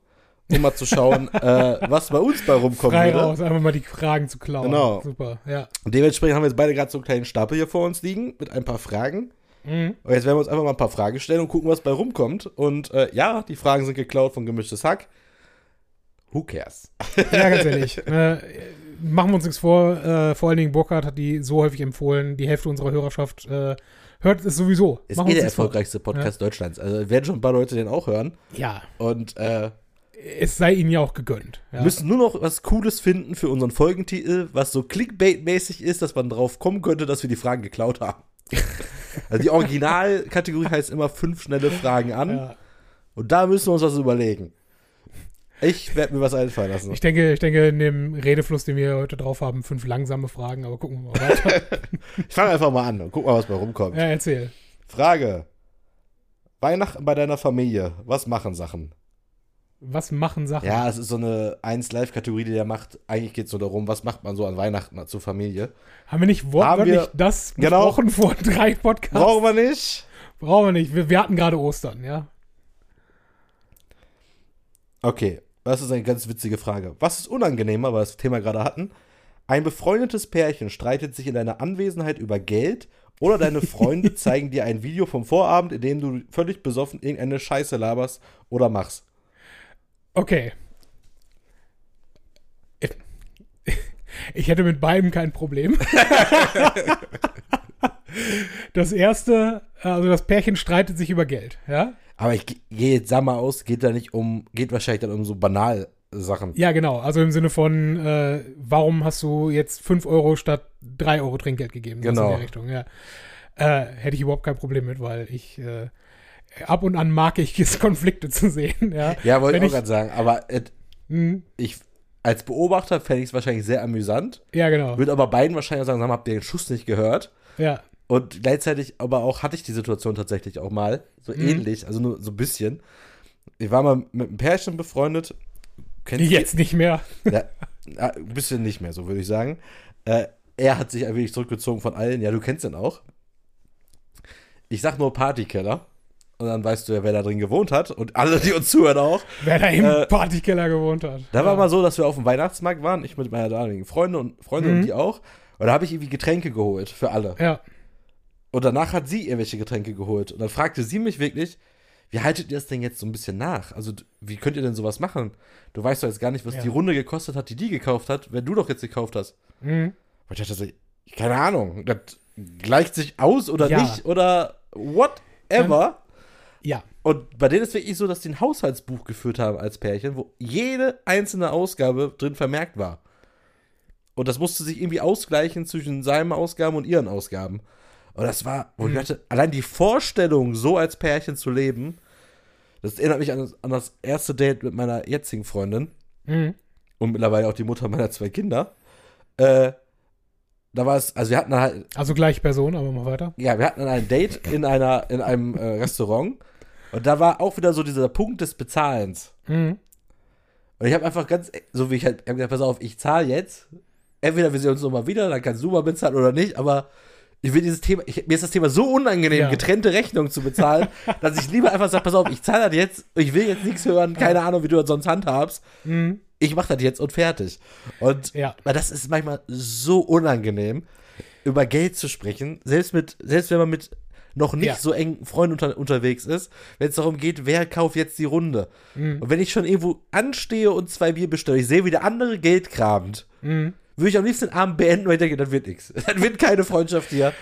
um mal zu schauen, [laughs] äh, was bei uns bei rumkommen Frei würde. raus, einfach mal die Fragen zu klauen. Genau. Super, ja. Und dementsprechend haben wir jetzt beide gerade so einen kleinen Stapel hier vor uns liegen mit ein paar Fragen. Mhm. Und jetzt werden wir uns einfach mal ein paar Fragen stellen und gucken, was bei rumkommt. Und äh, ja, die Fragen sind geklaut von Gemischtes Hack. Who cares? Ja, ganz [laughs] ehrlich. äh, machen wir uns nichts vor. Äh, vor allen Dingen Burkhardt hat die so häufig empfohlen. Die Hälfte unserer Hörerschaft äh, hört es sowieso. Ist eh der nichts vor. erfolgreichste Podcast Deutschlands. Also werden schon ein paar Leute den auch hören. Ja, Und äh, es sei ihnen ja auch gegönnt. Ja. wir müssen nur noch was Cooles finden für unseren Folgentitel, was so Clickbait-mäßig ist, dass man drauf kommen könnte, dass wir die Fragen geklaut haben. [laughs] also die Originalkategorie heißt immer fünf schnelle Fragen an. ja. Und da müssen wir uns was überlegen. Ich werde mir was einfallen lassen. Ich denke, ich denke, in dem Redefluss, den wir heute drauf haben, fünf langsame Fragen, aber gucken wir mal weiter. [laughs] Ich fange einfach mal an und guck mal, was bei rumkommt. ja, erzähl. Frage. Weihnachten bei deiner Familie. Was machen Sachen? Was machen Sachen? Ja, es ist so eine 1-Live-Kategorie, die der macht. Eigentlich geht es so darum, was macht man so an Weihnachten zur Familie. Haben wir nicht wortwörtlich wir- das Genau. besprochen vor drei Podcasts? Brauchen wir nicht. Brauchen wir nicht. Wir, wir hatten gerade Ostern, ja. Okay, das ist eine ganz witzige Frage. Was ist unangenehmer, weil wir das Thema gerade hatten? Ein befreundetes Pärchen streitet sich in deiner Anwesenheit über Geld oder deine Freunde [laughs] zeigen dir ein Video vom Vorabend, in dem du völlig besoffen irgendeine Scheiße laberst oder machst. Okay. [laughs] Ich hätte mit beidem kein Problem. [laughs] Das erste, also das Pärchen streitet sich über Geld, ja? Aber ich ge- gehe jetzt, sag mal aus, geht da nicht um, geht wahrscheinlich dann um so banal Sachen. Ja, genau. Also im Sinne von, äh, warum hast du jetzt 5 Euro statt 3 Euro Trinkgeld gegeben? Genau. In der Richtung, ja. Äh, hätte ich überhaupt kein Problem mit, weil ich äh, ab und an mag ich es, Konflikte zu sehen. Ja, Ja, wollte ich auch gerade sagen. Aber äh, Mhm. ich, als Beobachter fände ich es wahrscheinlich sehr amüsant. ja genau. Würde aber beiden wahrscheinlich sagen, habt ihr den Schuss nicht gehört? Ja, Und gleichzeitig aber auch hatte ich die Situation tatsächlich auch mal, so Mhm. ähnlich, also nur so ein bisschen. Ich war mal mit einem Pärchen befreundet. Kennst jetzt nicht mehr. [laughs] Ja, ein bisschen nicht mehr, so würde ich sagen. Äh, er hat sich ein wenig zurückgezogen von allen. Ja, du kennst ihn auch. Ich sag nur Partykeller. Und dann weißt du ja, wer da drin gewohnt hat. Und alle, die uns zuhören auch. Wer da im Äh, Partykeller gewohnt hat. Da ja. war mal so, dass wir auf dem Weihnachtsmarkt waren. Ich mit meiner damaligen Freundin und Freundin Mhm. und die auch. Und da habe ich irgendwie Getränke geholt für alle. Ja, Und danach hat sie irgendwelche Getränke geholt. Und dann fragte sie mich wirklich, wie haltet ihr das denn jetzt so ein bisschen nach? Also, wie könnt ihr denn sowas machen? Du weißt doch jetzt gar nicht, was Ja. die Runde gekostet hat, die die gekauft hat, wenn du doch jetzt gekauft hast. mhm. Und ich dachte so, keine Ahnung, das gleicht sich aus oder Ja. nicht oder whatever. ja. Und bei denen ist wirklich so, dass die ein Haushaltsbuch geführt haben als Pärchen, wo jede einzelne Ausgabe drin vermerkt war. Und das musste sich irgendwie ausgleichen zwischen seinen Ausgaben und ihren Ausgaben. Und das war, wo ich dachte, allein die Vorstellung, so als Pärchen zu leben, das erinnert mich an das, an das erste Date mit meiner jetzigen Freundin Mhm. und mittlerweile auch die Mutter meiner zwei Kinder. Äh, da war es, also wir hatten halt, Also gleiche Person, aber mal weiter. ja, wir hatten dann ein Date in einer, in einem äh, Restaurant und da war auch wieder so dieser Punkt des Bezahlens. Mhm. Und ich habe einfach ganz, so wie ich halt, ich hab gesagt, pass auf, ich zahle jetzt. Entweder wir sehen uns nochmal wieder, dann kannst du mal bezahlen oder nicht, aber ich will dieses Thema, ich, mir ist das Thema so unangenehm, Ja. getrennte Rechnungen zu bezahlen, [laughs] dass ich lieber einfach sage, pass auf, ich zahle das jetzt, ich will jetzt nichts hören, keine Ahnung, wie du das sonst handhabst. Mhm. Ich mache das jetzt und fertig. Und Ja. weil das ist manchmal so unangenehm, über Geld zu sprechen, selbst mit, selbst wenn man mit noch nicht Ja. so engen Freunden unter, unterwegs ist, wenn es darum geht, wer kauft jetzt die Runde. Mhm. Und wenn ich schon irgendwo anstehe und zwei Bier bestelle, ich sehe, wie der andere Geld kramt, Mhm. würde ich am liebsten den Abend beenden, weil ich denke, das wird nichts. [laughs] Das wird keine Freundschaft hier.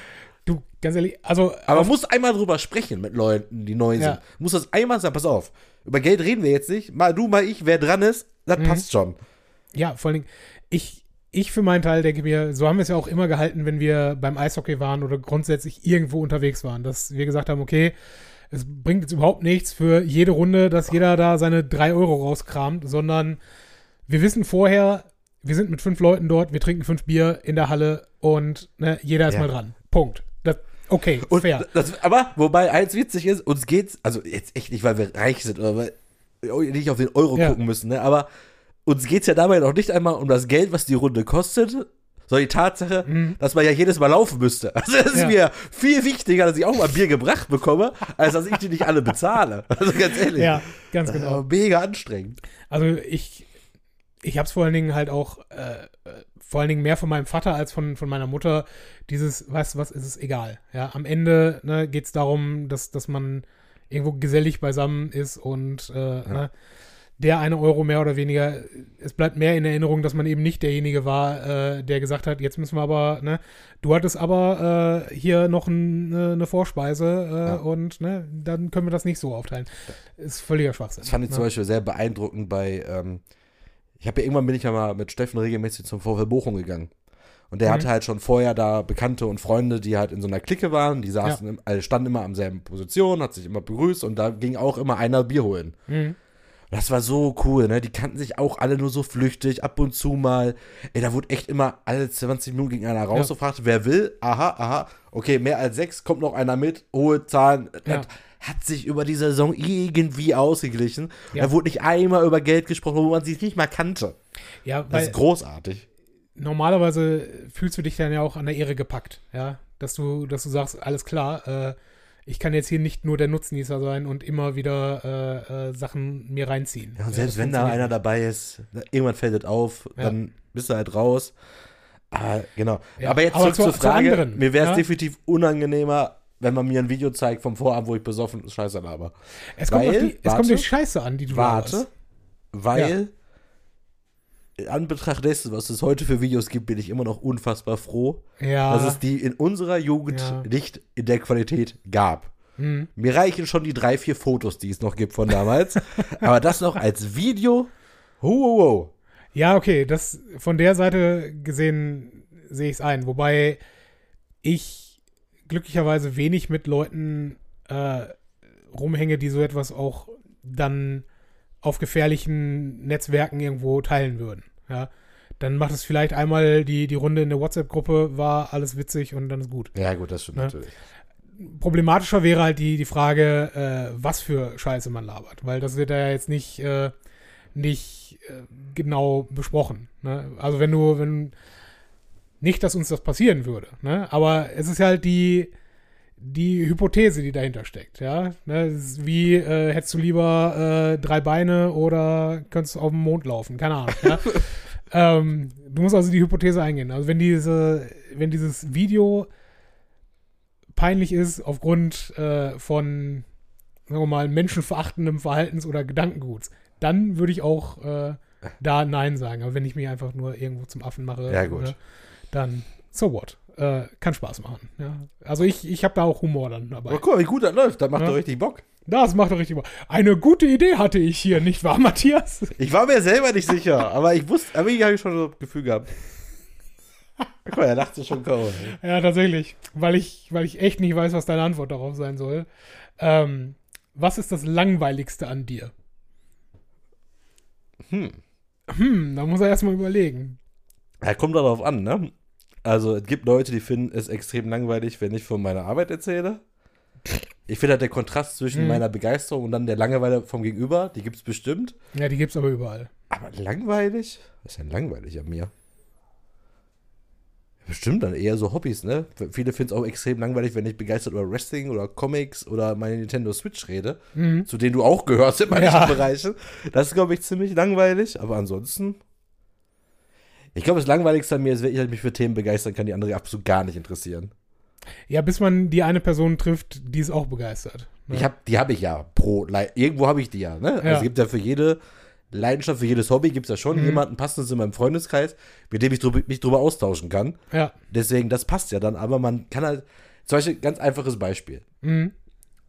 Du, ganz ehrlich, also Aber man muss einmal drüber sprechen mit Leuten, die neu sind. Ja. Muss das einmal sagen, pass auf, über Geld reden wir jetzt nicht. Mal du, mal ich, wer dran ist, das Mhm. passt schon. Ja, vor allen Dingen, ich, ich für meinen Teil denke mir, so haben wir es ja auch immer gehalten, wenn wir beim Eishockey waren oder grundsätzlich irgendwo unterwegs waren, dass wir gesagt haben, okay, es bringt jetzt überhaupt nichts für jede Runde, dass jeder da seine drei Euro rauskramt, sondern wir wissen vorher, wir sind mit fünf Leuten dort, wir trinken fünf Bier in der Halle und ne, jeder ist Ja. mal dran. Punkt. Das, okay, Und fair. Das, aber, wobei eins witzig ist, uns geht's, also jetzt echt nicht, weil wir reich sind oder weil wir nicht auf den Euro Ja. gucken müssen, ne? aber uns geht's ja dabei noch nicht einmal um das Geld, was die Runde kostet, sondern die Tatsache, dass man ja jedes Mal laufen müsste. [laughs] Also das ist Mhm. Ja. mir viel wichtiger, dass ich auch mal Bier gebracht bekomme, als dass ich die nicht alle bezahle. [laughs] Also ganz ehrlich. Ja, ganz ist genau. mega anstrengend. Also ich, ich habe es vor allen Dingen halt auch, äh, äh, vor allen Dingen mehr von meinem Vater als von, von meiner Mutter. Dieses, weißt du was, ist es egal. Ja, am Ende ne, geht es darum, dass, dass man irgendwo gesellig beisammen ist und äh, ne, der eine Euro mehr oder weniger, es bleibt mehr in Erinnerung, dass man eben nicht derjenige war, äh, der gesagt hat, jetzt müssen wir aber, ne, du hattest aber äh, hier noch ein, ne, eine Vorspeise äh, Ja. und ne, dann können wir das nicht so aufteilen. Ist völliger Schwachsinn. Das fand ich ne? zum Beispiel sehr beeindruckend bei, ähm, ich habe ja irgendwann bin ich ja mal mit Steffen regelmäßig zum VfL Bochum gegangen. Und der Mhm. hatte halt schon vorher da Bekannte und Freunde, die halt in so einer Clique waren, die saßen, im, also standen immer am selben Position, hat sich immer begrüßt und da ging auch immer einer Bier holen. Mhm. Das war so cool, ne? Die kannten sich auch alle nur so flüchtig, ab und zu mal. Ey, da wurde echt immer alle 20 Minuten ging einer raus Ja. wer will? Aha, aha. Okay, mehr als sechs, kommt noch einer mit, hohe Zahlen. Ja. Das hat sich über die Saison irgendwie ausgeglichen. Ja. Da wurde nicht einmal über Geld gesprochen, wo man sich nicht mal kannte. Ja, Das weil ist großartig. normalerweise fühlst du dich dann ja auch an der Ehre gepackt, ja, dass du, dass du sagst, alles klar, äh, ich kann jetzt hier nicht nur der Nutznießer sein und immer wieder äh, äh, Sachen mir reinziehen. Ja, und Ja, selbst das wenn da einer dabei ist, irgendwann fällt es auf, Ja. dann bist du halt raus. Aber genau. Ja, aber jetzt aber zurück zur- zur Frage. anderen, mir wäre es ja? definitiv unangenehmer, wenn man mir ein Video zeigt vom Vorabend, wo ich besoffen Scheiße laber. Es kommt, Weil, auf die, es warte, kommt die Scheiße an, die du Warte, laberst. weil Anbetracht dessen, was es heute für Videos gibt, bin ich immer noch unfassbar froh, Ja. dass es die in unserer Jugend Ja. nicht in der Qualität gab. hm. Mir reichen schon die drei, vier Fotos, die es noch gibt von damals. [laughs] aber das noch als Video. Ho, ho, ho. Ja, okay, das von der Seite gesehen sehe ich es ein. Wobei ich glücklicherweise wenig mit Leuten äh, rumhänge, die so etwas auch dann auf gefährlichen Netzwerken irgendwo teilen würden. Ja. Dann macht es vielleicht einmal die, die Runde in der WhatsApp-Gruppe, war alles witzig und dann ist gut. Ja, gut, das stimmt Ja. natürlich. Problematischer wäre halt die, die Frage, äh, was für Scheiße man labert, weil das wird da ja jetzt nicht, äh, nicht äh, genau besprochen. Ne? Also wenn du, wenn nicht, dass uns das passieren würde, ne? aber es ist halt die, die Hypothese, die dahinter steckt, ja. Ne? Wie, äh, hättest du lieber äh, drei Beine oder könntest du auf dem Mond laufen? Keine Ahnung, ja. [laughs] ähm, du musst also die Hypothese eingehen. Also wenn diese, wenn dieses Video peinlich ist aufgrund äh, von, sagen wir mal, menschenverachtendem Verhaltens oder Gedankenguts, dann würde ich auch äh, da Nein sagen. Aber wenn ich mich einfach nur irgendwo zum Affen mache, Ja. Oder, dann so what? Äh, kann Spaß machen. Ja. Also ich, ich habe da auch Humor dann dabei. Aber guck mal, wie gut das läuft. Das macht Ja. doch richtig Bock. Das macht doch richtig Bock. Eine gute Idee hatte ich hier, nicht wahr, [laughs] Matthias? Ich war mir selber nicht sicher, aber ich wusste, aber ich habe schon so ein Gefühl gehabt. Guck mal, er dachte schon kaum. Ja, tatsächlich. Weil ich, weil ich echt nicht weiß, was deine Antwort darauf sein soll. Ähm, was ist das Langweiligste an dir? Hm. Hm, da muss er erstmal überlegen. Ja, kommt darauf an, ne? Also, es gibt Leute, die finden es extrem langweilig, wenn ich von meiner Arbeit erzähle. Ich finde halt der Kontrast zwischen Mhm. meiner Begeisterung und dann der Langeweile vom Gegenüber, die gibt es bestimmt. Ja, die gibt's aber überall. Aber langweilig? Was ist denn langweilig an mir? Bestimmt dann eher so Hobbys, ne? Viele finden es auch extrem langweilig, wenn ich begeistert über Wrestling oder Comics oder meine Nintendo Switch rede, Mhm. zu denen du auch gehörst in manchen Ja. Bereichen. Das ist, glaube ich, ziemlich langweilig, aber ansonsten. Ich glaube, das Langweiligste an mir ist, wenn ich halt mich für Themen begeistern kann, die andere absolut gar nicht interessieren. Ja, bis man die eine Person trifft, die es auch begeistert. Ne? Ich hab, die habe ich ja pro. Le- Irgendwo habe ich die ja, ne? Also Ja. es gibt ja für jede Leidenschaft, für jedes Hobby gibt es ja schon Mhm. jemanden passendes in meinem Freundeskreis, mit dem ich drüber, mich drüber austauschen kann. ja. Deswegen, das passt ja dann, aber man kann halt. Zum Beispiel, ganz einfaches Beispiel. Mhm.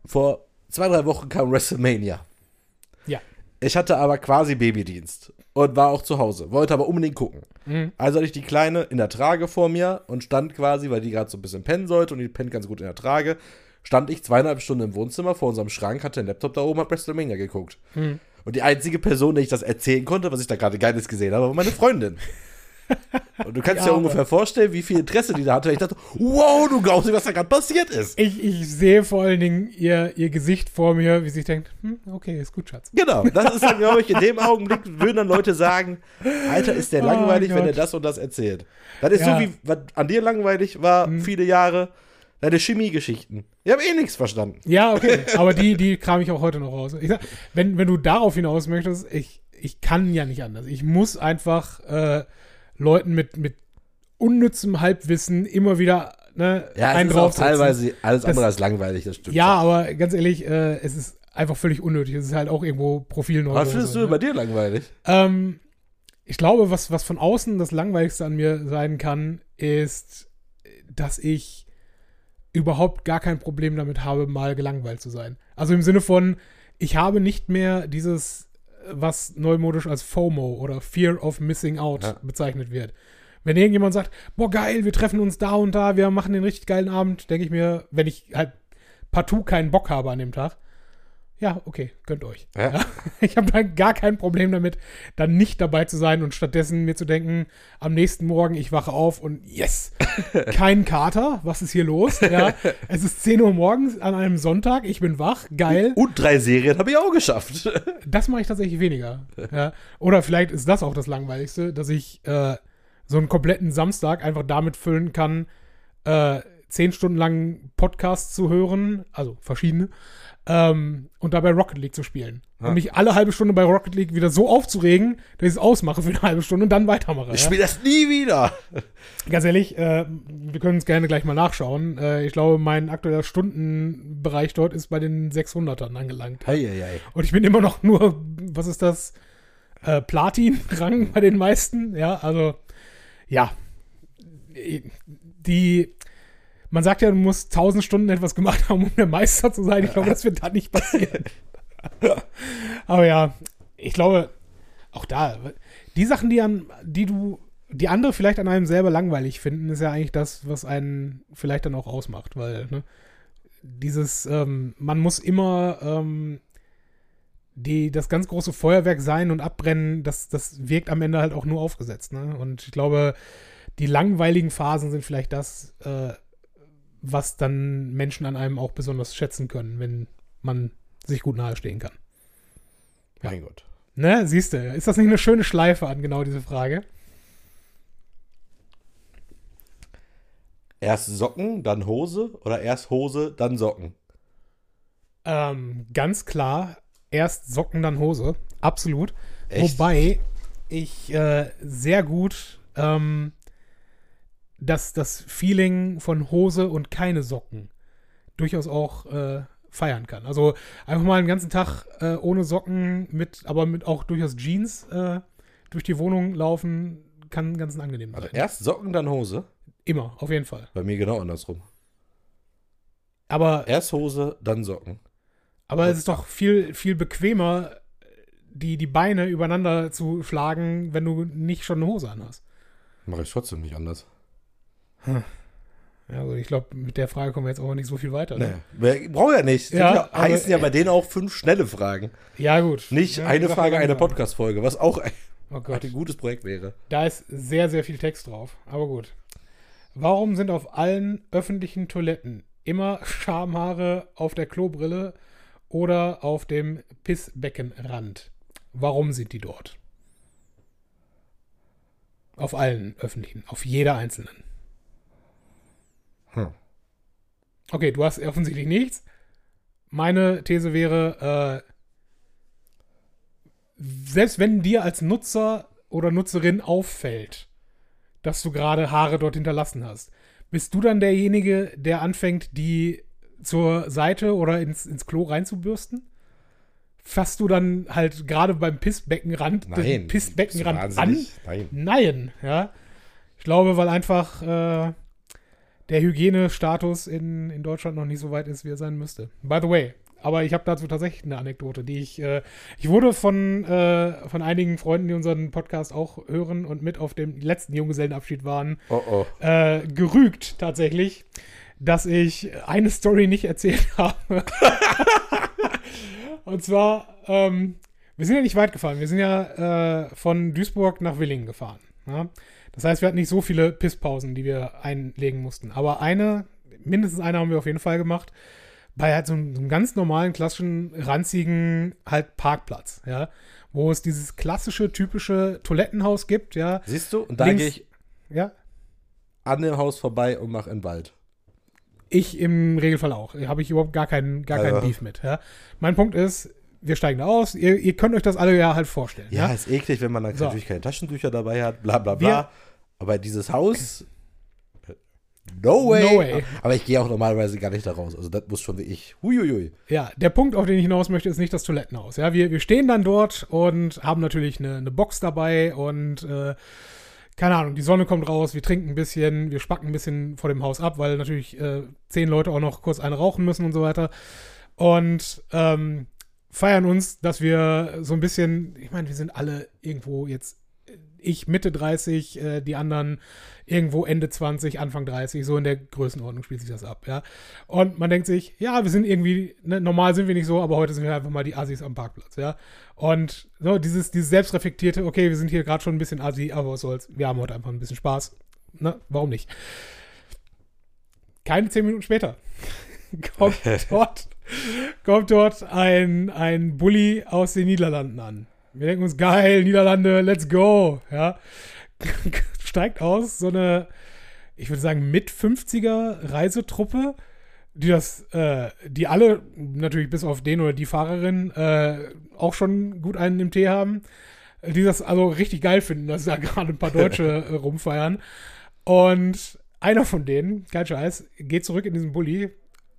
Vor zwei, drei Wochen kam WrestleMania. Ich hatte aber quasi Babydienst und war auch zu Hause, wollte aber unbedingt gucken. Mhm. Also hatte ich die Kleine in der Trage vor mir und stand quasi, weil die gerade so ein bisschen pennen sollte und die pennt ganz gut in der Trage, stand ich zweieinhalb Stunden im Wohnzimmer vor unserem Schrank, hatte den Laptop da oben, hab WrestleMania geguckt. Mhm. Und die einzige Person, der ich das erzählen konnte, was ich da gerade Geiles gesehen habe, war meine Freundin. [laughs] Und du kannst Ja, dir aber- ungefähr vorstellen, wie viel Interesse die da hatte. Ich dachte, wow, du glaubst nicht, was da gerade passiert ist. Ich, ich sehe vor allen Dingen ihr, ihr Gesicht vor mir, wie sie denkt, hm, okay, ist gut, Schatz. Genau, das ist dann, glaube ich, in dem Augenblick würden dann Leute sagen, Alter, ist der Oh langweilig, wenn Gott. er das und das erzählt. Das ist Ja. so wie, was an dir langweilig war, Mhm. viele Jahre, deine Chemiegeschichten. Ich habe eh nichts verstanden. Ja, okay, [laughs] aber die, die kram ich auch heute noch raus. Ich sag, wenn, wenn du darauf hinaus möchtest, ich, ich kann ja nicht anders. Ich muss einfach äh, Leuten mit, mit unnützem Halbwissen immer wieder ne, Ja, einen draufsetzen. teilweise alles Das- andere als langweilig, das stimmt. Ja, aber ganz ehrlich, äh, es ist einfach völlig unnötig. Es ist halt auch irgendwo Profilneurose. Was findest du ne? bei dir langweilig? Ähm, ich glaube, was, was von außen das Langweiligste an mir sein kann, ist, dass ich überhaupt gar kein Problem damit habe, mal gelangweilt zu sein. Also im Sinne von, ich habe nicht mehr dieses, was neumodisch als FOMO oder Fear of Missing Out Ja. bezeichnet wird. Wenn irgendjemand sagt, boah geil, wir treffen uns da und da, wir machen den richtig geilen Abend, denke ich mir, wenn ich halt partout keinen Bock habe an dem Tag, ja, okay, gönnt euch. Ja. Ja. [laughs] Ich habe dann gar kein Problem damit, dann nicht dabei zu sein und stattdessen mir zu denken, am nächsten Morgen, ich wache auf und yes, [laughs] kein Kater, was ist hier los? Ja, [laughs] es ist 10 Uhr morgens an einem Sonntag, ich bin wach, geil. Und drei Serien habe ich auch geschafft. Das mache ich tatsächlich weniger. Oder vielleicht ist das auch das Langweiligste, dass ich äh, so einen kompletten Samstag einfach damit füllen kann, äh, zehn Stunden lang Podcasts zu hören, also verschiedene, ähm, und dabei Rocket League zu spielen. Ja. Und mich alle halbe Stunde bei Rocket League wieder so aufzuregen, dass ich es ausmache für eine halbe Stunde und dann weitermache. Ich ja. spiele das nie wieder. Ganz ehrlich, äh, wir können es gerne gleich mal nachschauen. Äh, ich glaube, mein aktueller Stundenbereich dort ist bei den 600ern angelangt. Eieiei. Und ich bin immer noch nur, was ist das? Äh, Platin-Rang [laughs] bei den meisten. Ja, also, ja. Die, man sagt ja, du musst 1000 Stunden etwas gemacht haben, um der Meister zu sein. Ich glaube, das wird da nicht passieren. [laughs] Aber ja, ich glaube, auch da, die Sachen, die, an, die du die andere vielleicht an einem selber langweilig finden, ist ja eigentlich das, was einen vielleicht dann auch ausmacht, weil, ne, dieses, ähm, man muss immer ähm, die, das ganz große Feuerwerk sein und abbrennen, das, das wirkt am Ende halt auch nur aufgesetzt, ne? Und ich glaube, die langweiligen Phasen sind vielleicht das, äh, was dann Menschen an einem auch besonders schätzen können, wenn man sich gut nahestehen kann. Mein Gott. Ne, siehst du, ist das nicht eine schöne Schleife an genau diese Frage? Erst Socken, dann Hose oder erst Hose, dann Socken? Ähm, ganz klar, erst Socken, dann Hose. Absolut. Echt? Wobei ich äh, sehr gut ähm, das, das Feeling von Hose und keine Socken durchaus auch äh, feiern kann. Also einfach mal einen ganzen Tag äh, ohne Socken, mit, aber mit auch durchaus Jeans äh, durch die Wohnung laufen, kann ganz angenehm sein. Also erst Socken, dann Hose? Immer, auf jeden Fall. Bei mir genau andersrum. Aber, Erst Hose, dann Socken. aber es ist doch viel, viel bequemer, die, die Beine übereinander zu schlagen, wenn du nicht schon eine Hose an hast. Mache ich trotzdem nicht anders. Ja, also ich glaube, mit der Frage kommen wir jetzt auch nicht so viel weiter. Nee. Ne? Wer- Braucht ja nicht. Ja, Ja, heißen ja bei denen auch fünf schnelle Fragen. Ja, gut. Nicht ja, eine Frage, eine. Podcast-Folge, was auch ein, Oh ein gutes Projekt wäre. Da ist sehr, sehr viel Text drauf. Aber gut. Warum sind auf allen öffentlichen Toiletten immer Schamhaare auf der Klobrille oder auf dem Pissbeckenrand? Warum sind die dort? Auf allen öffentlichen, auf jeder einzelnen. Hm. Okay, du hast offensichtlich nichts. Meine These wäre, äh, selbst wenn dir als Nutzer oder Nutzerin auffällt, dass du gerade Haare dort hinterlassen hast, bist du dann derjenige, der anfängt, die zur Seite oder ins, ins Klo reinzubürsten? Fasst du dann halt gerade beim Pissbeckenrand Nein. den Pissbeckenrand an? Nein. Nein, ja. Ich glaube, weil einfach äh, der Hygienestatus in, in Deutschland noch nicht so weit ist, wie er sein müsste. By the way, aber ich habe dazu tatsächlich eine Anekdote, die ich, äh, ich wurde von, äh, von einigen Freunden, die unseren Podcast auch hören und mit auf dem letzten Junggesellenabschied waren, Oh oh. äh, gerügt tatsächlich, dass ich eine Story nicht erzählt [laughs] habe. Und zwar, ähm, wir sind ja nicht weit gefahren. Wir sind ja äh, von Duisburg nach Willingen gefahren. Ja? Das heißt, wir hatten nicht so viele Pisspausen, die wir einlegen mussten. Aber eine, mindestens eine haben wir auf jeden Fall gemacht. Bei halt so einem, so einem ganz normalen, klassischen, ranzigen halt Parkplatz, ja. Wo es dieses klassische, typische Toilettenhaus gibt, ja. Siehst du? Und da gehe ich Ja, an dem Haus vorbei und mache in den Wald. Ich im Regelfall auch. Habe ich überhaupt gar keinen, gar keinen Also- Beef mit. Ja. Mein Punkt ist, wir steigen da aus. Ihr, ihr könnt euch das alle ja halt vorstellen. Ja, Ja. ist eklig, wenn man dann So. natürlich keine Taschentücher dabei hat, bla bla bla. Wir- Aber dieses Haus. No way. No way. Aber ich gehe auch normalerweise gar nicht da raus. Also das muss schon wie ich. Huiuiui. ja, der Punkt, auf den ich hinaus möchte, ist nicht das Toilettenhaus. Ja, wir, wir stehen dann dort und haben natürlich eine, eine Box dabei und äh, keine Ahnung, die Sonne kommt raus, wir trinken ein bisschen, wir spacken ein bisschen vor dem Haus ab, weil natürlich äh, zehn Leute auch noch kurz eine rauchen müssen und so weiter. Und ähm, feiern uns, dass wir so ein bisschen, ich meine, wir sind alle irgendwo jetzt, ich Mitte 30, äh, die anderen irgendwo Ende 20, Anfang 30, so in der Größenordnung spielt sich das ab, ja. Und man denkt sich, ja, wir sind irgendwie, ne, normal sind wir nicht so, aber heute sind wir einfach mal die Assis am Parkplatz, ja. Und so dieses, dieses selbstreflektierte, okay, wir sind hier gerade schon ein bisschen Assi, aber was soll's, wir haben heute einfach ein bisschen Spaß. Ne, warum nicht? Keine zehn Minuten später [laughs] kommt [laughs] dort, kommt dort ein, ein Bully aus den Niederlanden an. Wir denken uns, geil, Niederlande, let's go. Ja. [laughs] Steigt aus, so eine, ich würde sagen, mit 50er Reisetruppe, die das, äh, die alle, natürlich bis auf den oder die Fahrerin, äh, auch schon gut einen im Tee haben, die das also richtig geil finden, dass da [laughs] gerade ein paar Deutsche äh, rumfeiern. Und einer von denen, kein Scheiß, geht zurück in diesen Bulli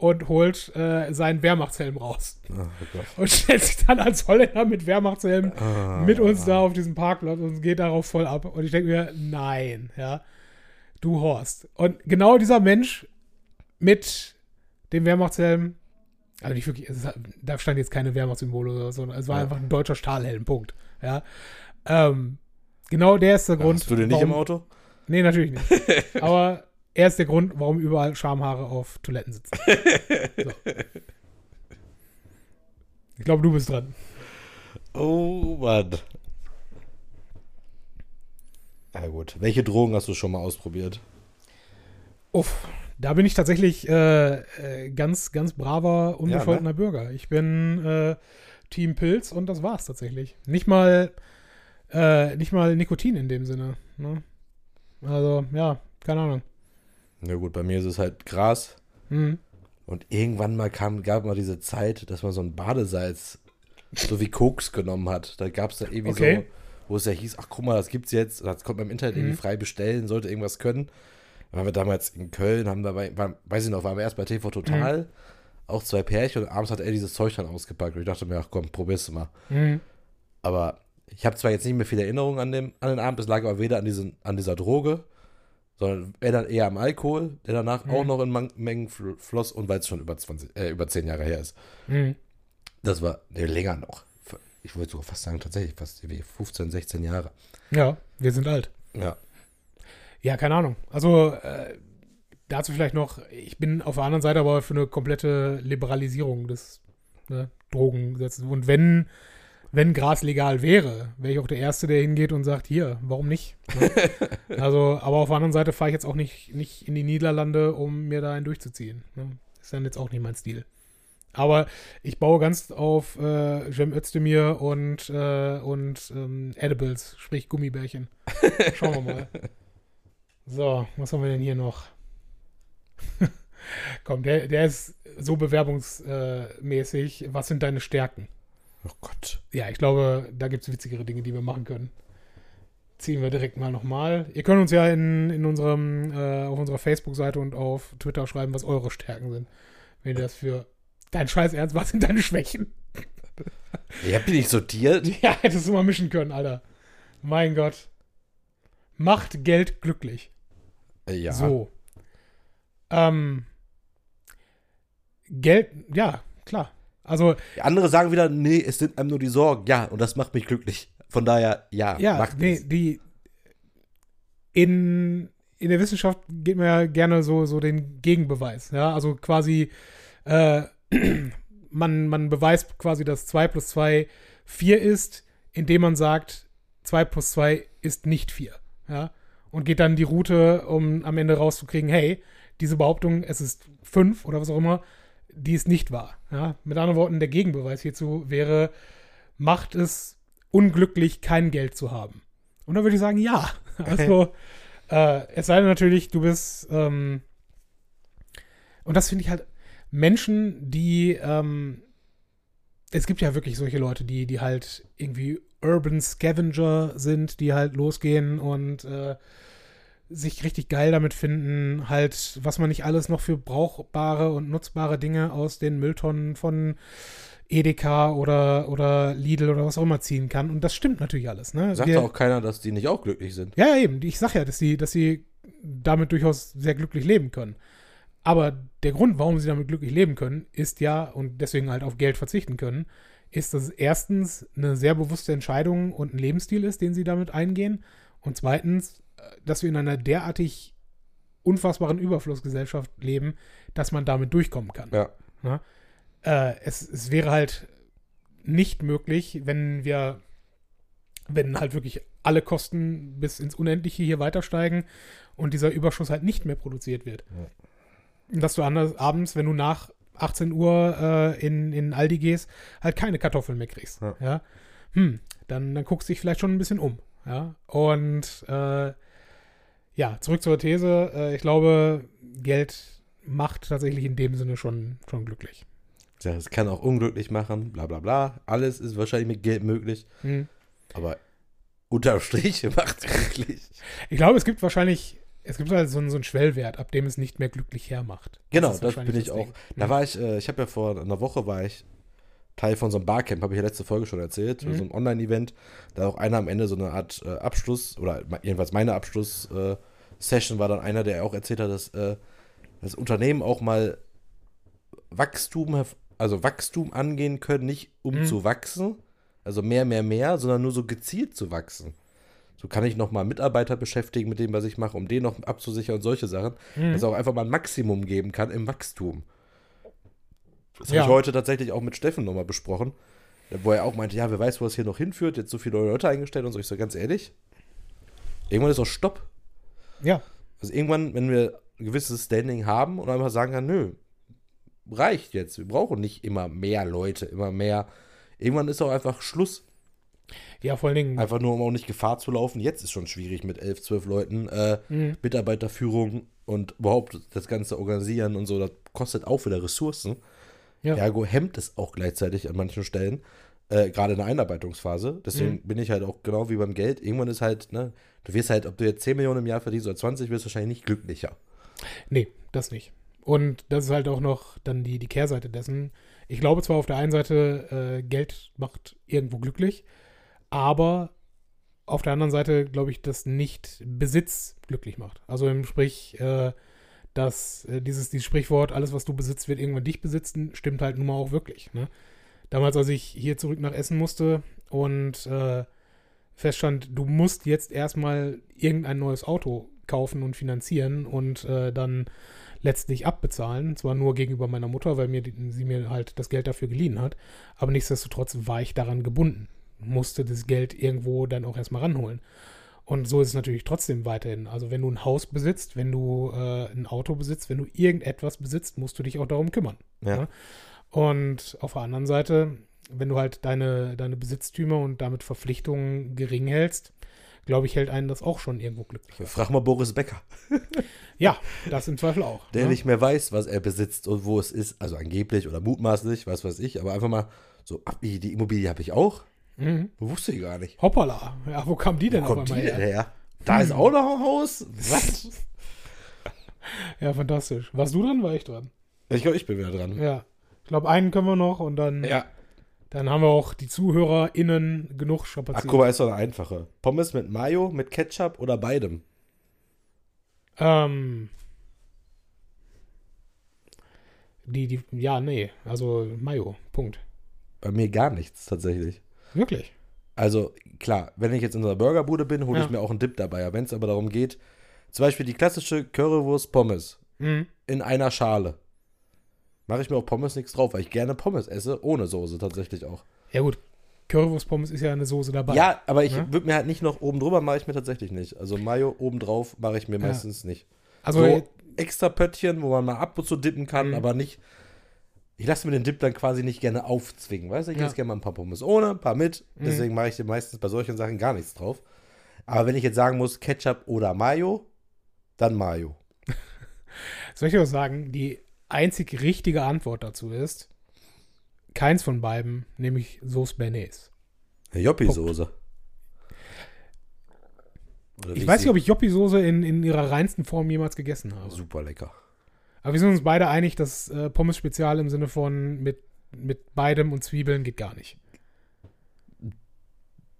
und holt äh, seinen Wehrmachtshelm raus. Oh. Und stellt sich dann als Holländer mit Wehrmachtshelm Ah. mit uns da auf diesem Parkplatz und geht darauf voll ab. Und ich denke mir, nein, ja, du Horst. Und genau dieser Mensch mit dem Wehrmachtshelm, also nicht wirklich, es ist, da stand jetzt keine Wehrmachtssymbole oder so, es war Ja. einfach ein deutscher Stahlhelm, Punkt. Ja. Ähm, Genau der ist der Grund. Hast du den nicht warum, im Auto? Nee, natürlich nicht. [laughs] Aber er ist der Grund, warum überall Schamhaare auf Toiletten sitzen. [laughs] So. Ich glaube, du bist dran. Oh Mann. Ja gut. Welche Drogen hast du schon mal ausprobiert? Uff, da bin ich tatsächlich äh, äh, ganz, ganz braver, unbescholtener Bürger. Ich bin äh, Team Pilz und das war's tatsächlich. Nicht mal, äh, nicht mal Nikotin in dem Sinne. Ne? Also, ja, keine Ahnung. Na gut, bei mir ist es halt Gras. Hm. Und irgendwann mal kam, gab mal diese Zeit, dass man so ein Badesalz so wie Koks genommen hat. Da gab es da irgendwie Okay. so, wo es ja hieß, ach guck mal, das gibt's jetzt. Das konnte man im Internet irgendwie Mhm. frei bestellen, sollte irgendwas können. Da waren wir damals in Köln, haben dabei, waren, weiß ich noch, waren wir erst bei TV Total, Mhm. auch zwei Pärchen und abends hat er dieses Zeug dann ausgepackt. Und ich dachte mir, ach komm, probier's mal. Hm. Aber ich habe zwar jetzt nicht mehr viele Erinnerungen an, dem, an den Abend, es lag aber weder an, diesen, an dieser Droge, sondern eher dann eher am Alkohol, der danach Mhm. auch noch in Man Mengen fl floss und weil es schon über 20, äh, über 10 Jahre her ist. Hm. Das war nee, länger noch. Ich würde sogar fast sagen, tatsächlich fast wie 15, 16 Jahre. Ja, wir sind alt. Ja. Ja, keine Ahnung. Also, äh, dazu vielleicht noch, ich bin auf der anderen Seite aber für eine komplette Liberalisierung des ne, Drogengesetzes. Und wenn, wenn Gras legal wäre, wäre ich auch der Erste, der hingeht und sagt, hier, warum nicht? Ne? [laughs] also, aber auf der anderen Seite fahre ich jetzt auch nicht, nicht in die Niederlande, um mir da einen durchzuziehen. Ne? Ist dann jetzt auch nicht mein Stil. Aber ich baue ganz auf äh, Cem Özdemir und, äh, und ähm, Edibles, sprich Gummibärchen. Schauen wir mal. [laughs] So, was haben wir denn hier noch? [laughs] Komm, der, der ist so bewerbungsmäßig. Was sind deine Stärken? Oh Gott. Ja, ich glaube, da gibt es witzigere Dinge, die wir machen können. Ziehen wir direkt mal nochmal. Ihr könnt uns ja in, in unserem, äh, auf unserer Facebook-Seite und auf Twitter schreiben, was eure Stärken sind. Wenn ihr das für dein Scheiß Ernst, was sind deine Schwächen? Ich hab die nicht sortiert. [laughs] Ja, hättest du mal mischen können, Alter. Mein Gott. Macht Geld glücklich. Äh, Ja. So. Ähm, Geld, ja, klar. Also, Andere sagen wieder, nee, es sind einem nur die Sorgen. Ja, und das macht mich glücklich. Von daher, ja, ja, macht nee, es. die in, in der Wissenschaft geht man ja gerne so, so den Gegenbeweis. Ja, also quasi, äh, [clears throat] man, man beweist quasi, dass 2 plus 2 4 ist, indem man sagt, 2 plus 2 ist nicht 4. Ja, und geht dann die Route, um am Ende rauszukriegen, hey, diese Behauptung, es ist 5 oder was auch immer, die ist nicht wahr. Ja? Mit anderen Worten, der Gegenbeweis hierzu wäre, macht es unglücklich, kein Geld zu haben. Und dann würde ich sagen, ja. [laughs] Also, äh, es sei denn natürlich, du bist, ähm, und das finde ich halt, Menschen, die, ähm, es gibt ja wirklich solche Leute, die, die halt irgendwie Urban Scavenger sind, die halt losgehen und äh, sich richtig geil damit finden, halt, was man nicht alles noch für brauchbare und nutzbare Dinge aus den Mülltonnen von Edeka oder, oder Lidl oder was auch immer ziehen kann. Und das stimmt natürlich alles. Ne? Sagt Wir- auch keiner, dass die nicht auch glücklich sind. ja, eben. Ich sag ja, dass sie, dass sie damit durchaus sehr glücklich leben können. Aber der Grund, warum sie damit glücklich leben können, ist ja, und deswegen halt auf Geld verzichten können, ist, dass es erstens eine sehr bewusste Entscheidung und ein Lebensstil ist, den sie damit eingehen. Und zweitens, dass wir in einer derartig unfassbaren Überflussgesellschaft leben, dass man damit durchkommen kann. Ja. Äh, es, es wäre halt nicht möglich, wenn wir, wenn halt wirklich alle Kosten bis ins Unendliche hier weiter steigen und dieser Überschuss halt nicht mehr produziert wird. Und Dass du anders, abends, wenn du nach 18 Uhr äh, in, in Aldi gehst, halt keine Kartoffeln mehr kriegst. Ja. Ja. Hm, dann, dann guckst du dich vielleicht schon ein bisschen um. Ja. Und äh, ja, zurück zur These. Äh, ich glaube, Geld macht tatsächlich in dem Sinne schon, schon glücklich. Ja, Es kann auch unglücklich machen, bla bla bla. Alles ist wahrscheinlich mit Geld möglich. Hm. Aber unterm Strich [laughs] macht es glücklich. Ich glaube, es gibt wahrscheinlich, es gibt halt so einen, so einen Schwellwert, ab dem es nicht mehr glücklich hermacht. Genau, das, bin ich auch. Da Mhm. war ich, äh, ich habe ja vor einer Woche war ich Teil von so einem Barcamp, habe ich ja letzte Folge schon erzählt, Mhm. so einem Online-Event. Da auch einer am Ende so eine Art äh, Abschluss, oder jedenfalls meine Abschluss-Session war dann einer, der auch erzählt hat, dass äh, das Unternehmen auch mal Wachstum, also Wachstum angehen können, nicht um Mhm. zu wachsen, also mehr, mehr, mehr, sondern nur so gezielt zu wachsen. So kann ich noch mal Mitarbeiter beschäftigen mit dem, was ich mache, um den noch abzusichern und solche Sachen. Mhm. Dass es auch einfach mal ein Maximum geben kann im Wachstum. Das Ja. habe ich heute tatsächlich auch mit Steffen nochmal besprochen. Wo er auch meinte, ja, wer weiß, wo es hier noch hinführt, jetzt so viele neue Leute eingestellt und so. Ich so, ganz ehrlich, irgendwann ist auch Stopp. Ja, Also irgendwann, wenn wir ein gewisses Standing haben und einfach sagen kann, nö, reicht jetzt. Wir brauchen nicht immer mehr Leute, immer mehr. Irgendwann ist auch einfach Schluss. ja, vor allen Dingen. Einfach nur, um auch nicht Gefahr zu laufen. Jetzt ist schon schwierig mit elf, zwölf Leuten. Äh, Mhm. Mitarbeiterführung und überhaupt das Ganze organisieren und so, das kostet auch wieder Ressourcen. Ja. Ergo hemmt es auch gleichzeitig an manchen Stellen, äh, gerade in der Einarbeitungsphase. Deswegen Mhm. bin ich halt auch genau wie beim Geld. Irgendwann ist halt, ne, du wirst halt, ob du jetzt 10 Millionen im Jahr verdienst oder 20, wirst du wahrscheinlich nicht glücklicher. Nee, das nicht. Und das ist halt auch noch dann die, die Kehrseite dessen. Ich glaube zwar auf der einen Seite, äh, Geld macht irgendwo glücklich, aber auf der anderen Seite glaube ich, dass nicht Besitz glücklich macht. Also im Sprich, äh, dass äh, dieses, dieses Sprichwort, alles was du besitzt, wird irgendwann dich besitzen, stimmt halt nun mal auch wirklich. Ne? Damals, als ich hier zurück nach Essen musste und äh, feststand, du musst jetzt erstmal irgendein neues Auto kaufen und finanzieren und äh, dann letztlich abbezahlen. Zwar nur gegenüber meiner Mutter, weil mir die, sie mir halt das Geld dafür geliehen hat, aber nichtsdestotrotz war ich daran gebunden. Musste das Geld irgendwo dann auch erstmal ranholen. Und so ist es natürlich trotzdem weiterhin. Also wenn du ein Haus besitzt, wenn du äh, ein Auto besitzt, wenn du irgendetwas besitzt, musst du dich auch darum kümmern. Ja. Ja. Und auf der anderen Seite, wenn du halt deine, deine Besitztümer und damit Verpflichtungen gering hältst, glaube ich, hält einen das auch schon irgendwo glücklich. Frag mal Boris Becker, [laughs] Ja, das im Zweifel auch. der ne? nicht mehr weiß, was er besitzt und wo es ist. Also angeblich oder mutmaßlich, was weiß ich, aber einfach mal so, die Immobilie habe ich auch? Mhm. Wusste ich gar nicht. Hoppala. Ja, wo kam die denn Wo auf kommt die her? her? Da ist auch noch ein Haus? Was? [laughs] Ja, fantastisch. Warst du dran? War ich dran. ich glaube, ich bin wieder dran. Ja. Ich glaube, einen können wir noch und dann, Ja. dann haben wir auch die ZuhörerInnen genug Ach, strapaziert. guck mal, ist doch eine einfache. Pommes mit Mayo, mit Ketchup oder beidem? Ähm, die, die, ja, nee. Also Mayo. Punkt. Bei mir gar nichts, tatsächlich. Wirklich. Also, klar, wenn ich jetzt in einer Burgerbude bin, hole Ja. ich mir auch einen Dip dabei. Wenn es aber darum geht, zum Beispiel die klassische Currywurst Pommes Mhm. in einer Schale, mache ich mir auf Pommes nichts drauf, weil ich gerne Pommes esse, ohne Soße tatsächlich auch. Ja, gut. Currywurst-Pommes ist ja eine Soße dabei. Ja, aber ich Ja. würde mir halt nicht noch oben drüber, mache ich mir tatsächlich nicht. Also Mayo oben drauf mache ich mir Ja. meistens nicht. Also, so extra Pöttchen, wo man mal ab und zu dippen kann, Mhm. aber nicht. Ich lasse mir den Dip dann quasi nicht gerne aufzwingen. Weißt du, ich Ja. esse gerne mal ein paar Pommes ohne, ein paar mit. Mhm. Deswegen mache ich dir meistens bei solchen Sachen gar nichts drauf. Aber wenn ich jetzt sagen muss, Ketchup oder Mayo, dann Mayo. [laughs] soll ich auch sagen, die einzig richtige Antwort dazu ist, keins von beiden, nämlich Sauce Bernays. Joppi-Soße. Ich weiß nicht, ob ich Joppi-Soße in, in ihrer reinsten Form jemals gegessen habe. Super lecker. Aber wir sind uns beide einig, dass äh, Pommes Spezial im Sinne von mit, mit beidem und Zwiebeln geht gar nicht.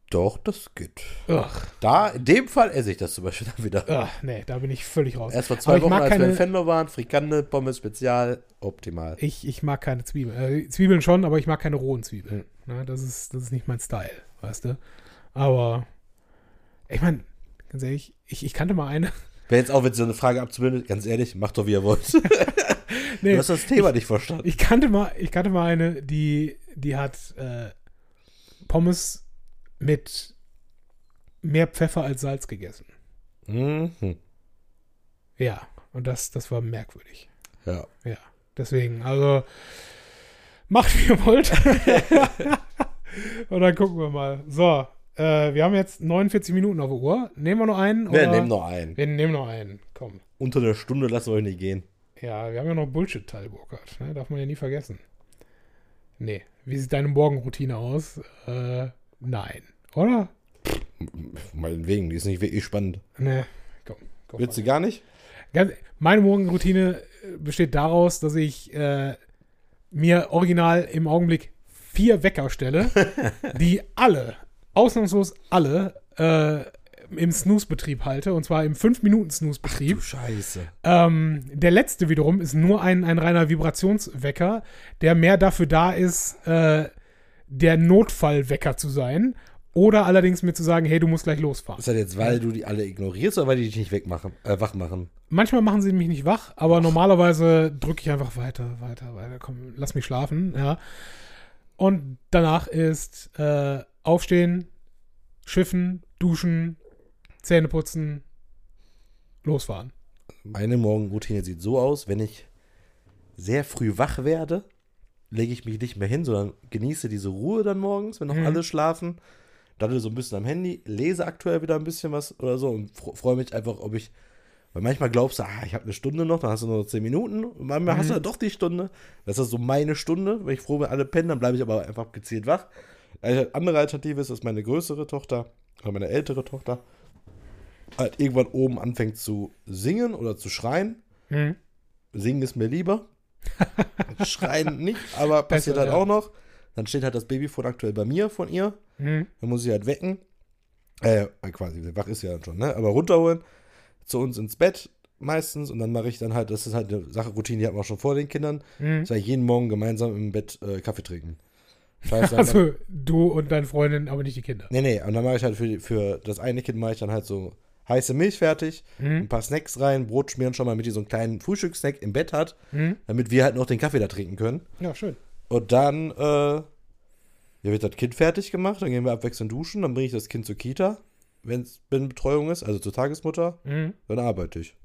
Doch, das geht. Ugh, Da, in dem Fall esse ich das zum Beispiel dann wieder. ugh, nee, da bin ich völlig raus. Erst vor zwei ich Wochen, mag als wir keine- in Fenlo waren, Frikandel, Pommes Spezial, optimal. Ich, ich mag keine Zwiebeln. Äh, Zwiebeln schon, aber ich mag keine rohen Zwiebeln. Hm. Ne, das, ist, das ist nicht mein Style, weißt du? Aber ich meine, ganz ehrlich, ich, ich kannte mal eine. Wer jetzt auch mit so eine Frage abzubilden, ganz ehrlich, macht doch wie ihr wollt. [laughs] Nee, Du hast das Thema nicht verstanden. ich kannte mal, ich kannte mal eine, die, die hat äh, Pommes mit mehr Pfeffer als Salz gegessen. Mhm. Ja, und das, das war merkwürdig. Ja. Ja, deswegen, also macht wie ihr wollt. [laughs] [laughs] und dann gucken wir mal. So, äh, wir haben jetzt 49 Minuten auf der Uhr. Nehmen wir noch einen? Wir nehmen noch einen. Wir nehmen noch einen. Komm. Unter der Stunde lassen wir euch nicht gehen. Ja, wir haben ja noch Bullshit-Teil, Burkhard. Ne? Darf man ja nie vergessen. Nee. Wie sieht deine Morgenroutine aus? Äh, nein. Oder? Meinetwegen, die ist nicht wirklich spannend. Nee. Komm. komm Willst du gar nicht? Ganz, meine Morgenroutine äh, besteht daraus, dass ich äh, mir original im Augenblick vier Wecker stelle, [laughs] die alle, ausnahmslos alle, äh, im Snooze-Betrieb halte, und zwar im 5-Minuten-Snooze-Betrieb. Scheiße. Ähm, der letzte wiederum ist nur ein, ein reiner Vibrationswecker, der mehr dafür da ist, äh, der Notfallwecker zu sein Oder allerdings mir zu sagen, hey, du musst gleich losfahren. Ist das jetzt, weil du die alle ignorierst oder weil die dich nicht wegmachen, äh, wach machen? Manchmal machen sie mich nicht wach, aber normalerweise drücke ich einfach weiter, weiter, weiter. Komm, lass mich schlafen, ja. Und danach ist äh, aufstehen, schiffen, duschen, Zähne putzen, losfahren. Meine Morgenroutine sieht so aus, wenn ich sehr früh wach werde, lege ich mich nicht mehr hin, sondern genieße diese Ruhe dann morgens, wenn noch Mhm. alle schlafen. Daddel so ein bisschen am Handy, lese aktuell wieder ein bisschen was oder so und fr- freue mich einfach, ob ich. Weil manchmal glaubst du, ah, ich habe eine Stunde noch, dann hast du nur zehn Minuten. Und manchmal hast du Mhm. dann doch die Stunde. Das ist so meine Stunde. Wenn ich froh bin, alle pennen, dann bleibe ich aber einfach gezielt wach. Eine andere Alternative ist, dass meine größere Tochter oder meine ältere Tochter halt irgendwann oben anfängt zu singen oder zu schreien. Mhm. Singen ist mir lieber. [laughs] Schreien nicht, aber passiert Besser, halt ja. auch noch. Dann steht halt das Babyfon aktuell bei mir von ihr. Mhm. Dann muss ich halt wecken. Äh, quasi, wach ist ja dann schon, ne? Aber runterholen, zu uns ins Bett meistens. Und dann mache ich dann halt, das ist halt eine Sache, Routine, die hatten wir auch schon vor den Kindern. Mhm. Das heißt, jeden Morgen gemeinsam im Bett äh, Kaffee trinken. Dann, Also du und deine Freundin, aber nicht die Kinder. nee, nee, und dann mache ich halt für, für das eine Kind mache ich dann halt so heiße Milch fertig, ein Mhm. paar Snacks rein, Brot schmieren schon mal, damit die so einen kleinen Frühstückssnack im Bett hat, Mhm. damit wir halt noch den Kaffee da trinken können. Ja, schön. Und dann äh, ja, wird das Kind fertig gemacht, dann gehen wir abwechselnd duschen, dann bringe ich das Kind zur Kita, wenn es Betreuung ist, also zur Tagesmutter, Mhm. dann arbeite ich.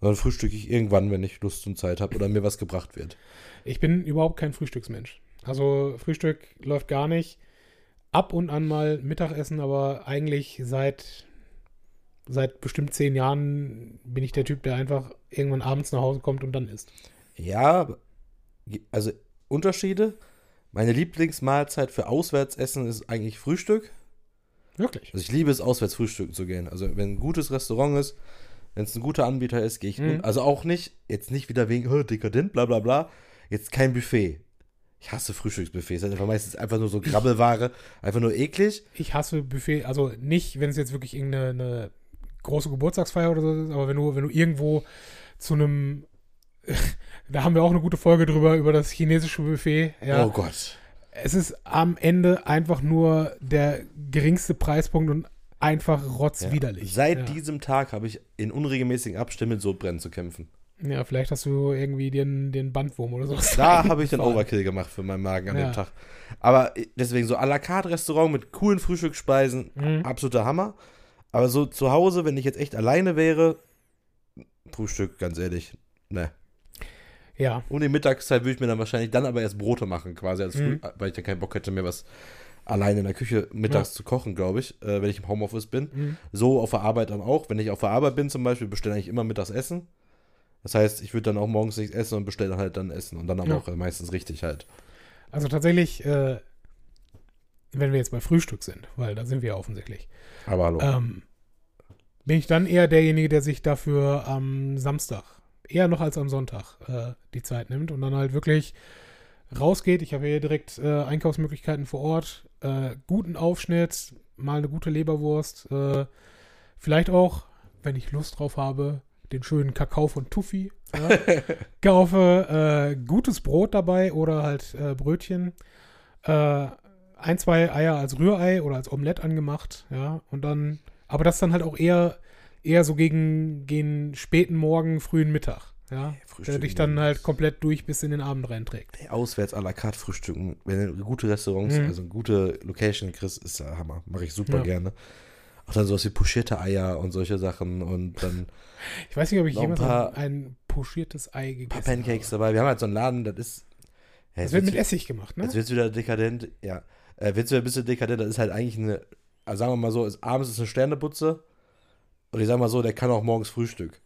Und dann frühstücke ich irgendwann, wenn ich Lust und Zeit habe oder mir was gebracht wird. Ich bin überhaupt kein Frühstücksmensch. Also Frühstück läuft gar nicht. Ab und an mal Mittagessen, aber eigentlich seit, seit bestimmt zehn Jahren bin ich der Typ, der einfach irgendwann abends nach Hause kommt und dann isst. Ja, also Unterschiede. Meine Lieblingsmahlzeit für Auswärtsessen ist eigentlich Frühstück. Wirklich. Also ich liebe es, auswärts frühstücken zu gehen. Also wenn ein gutes Restaurant ist, wenn es ein guter Anbieter ist, gehe ich. Mhm. Also auch nicht, jetzt nicht wieder wegen "Hö, dekadent, bla bla bla. Jetzt kein Buffet. Ich hasse Frühstücksbuffets. Das ist einfach meistens einfach nur so Grabbelware, einfach nur eklig. Ich hasse Buffet, also nicht, wenn es jetzt wirklich irgendeine eine große Geburtstagsfeier oder so ist, aber wenn du, wenn du irgendwo zu einem, [laughs] da haben wir auch eine gute Folge drüber, über das chinesische Buffet, ja. Oh Gott. Es ist am Ende einfach nur der geringste Preispunkt und einfach Ja. rotzwiderlich. Seit ja. diesem Tag habe ich in unregelmäßigen Abständen mit Sodbrennen zu kämpfen. Ja, vielleicht hast du irgendwie den, den Bandwurm oder so. Da [laughs] habe ich den Overkill gemacht für meinen Magen an Ja. dem Tag. Aber deswegen so à la carte Restaurant mit coolen Frühstücksspeisen, Mhm. absoluter Hammer. Aber so zu Hause, wenn ich jetzt echt alleine wäre, Frühstück, ganz ehrlich, ne. Ja, Um die Mittagszeit würde ich mir dann wahrscheinlich dann aber erst Brote machen, quasi als Mhm. weil ich dann keinen Bock hätte, mir was alleine in der Küche mittags zu kochen, glaube ich, äh, wenn ich im Homeoffice bin. Mhm. So auf der Arbeit dann auch. Wenn ich auf der Arbeit bin zum Beispiel, bestelle ich immer mittags Essen. Das heißt, ich würde dann auch morgens nichts essen und bestelle halt dann Essen und dann aber Ja. auch meistens richtig halt. also tatsächlich, äh, wenn wir jetzt bei Frühstück sind, weil da sind wir ja offensichtlich, Aber hallo. ähm, bin ich dann eher derjenige, der sich dafür am Samstag, eher noch als am Sonntag, äh, die Zeit nimmt und dann halt wirklich rausgeht. Ich habe hier direkt äh, Einkaufsmöglichkeiten vor Ort, äh, guten Aufschnitt, mal eine gute Leberwurst, äh, vielleicht auch, wenn ich Lust drauf habe, den schönen Kakao von Tuffy. Ja. [laughs] Kaufe äh, gutes Brot dabei oder halt äh, Brötchen. Äh, ein, zwei Eier als Rührei oder als Omelett angemacht, ja. Und dann, aber das dann halt auch eher, eher so gegen, gegen späten Morgen, frühen Mittag, ja. Der dich dann halt komplett durch bis in den Abend reinträgt. Ey, auswärts à la carte frühstücken, wenn du gute Restaurants, Mhm. also eine gute Location kriegst, ist der Hammer. Mache ich super Ja. gerne. Auch dann sowas wie pochierte Eier und solche Sachen und dann [laughs] Ich weiß nicht, ob ich ein jemals paar- ein, ein pochiertes Ei ein gegessen paar Pancakes habe. dabei. Wir haben halt so einen Laden, das ist. Ja, Das wird mit Essig gemacht, ne? Jetzt wird es wieder dekadent, ja. Äh, wird wieder ein bisschen dekadent, das ist halt eigentlich eine, also sagen wir mal so, ist, abends ist eine Sterneputze und ich sag mal so, der kann auch morgens Frühstück.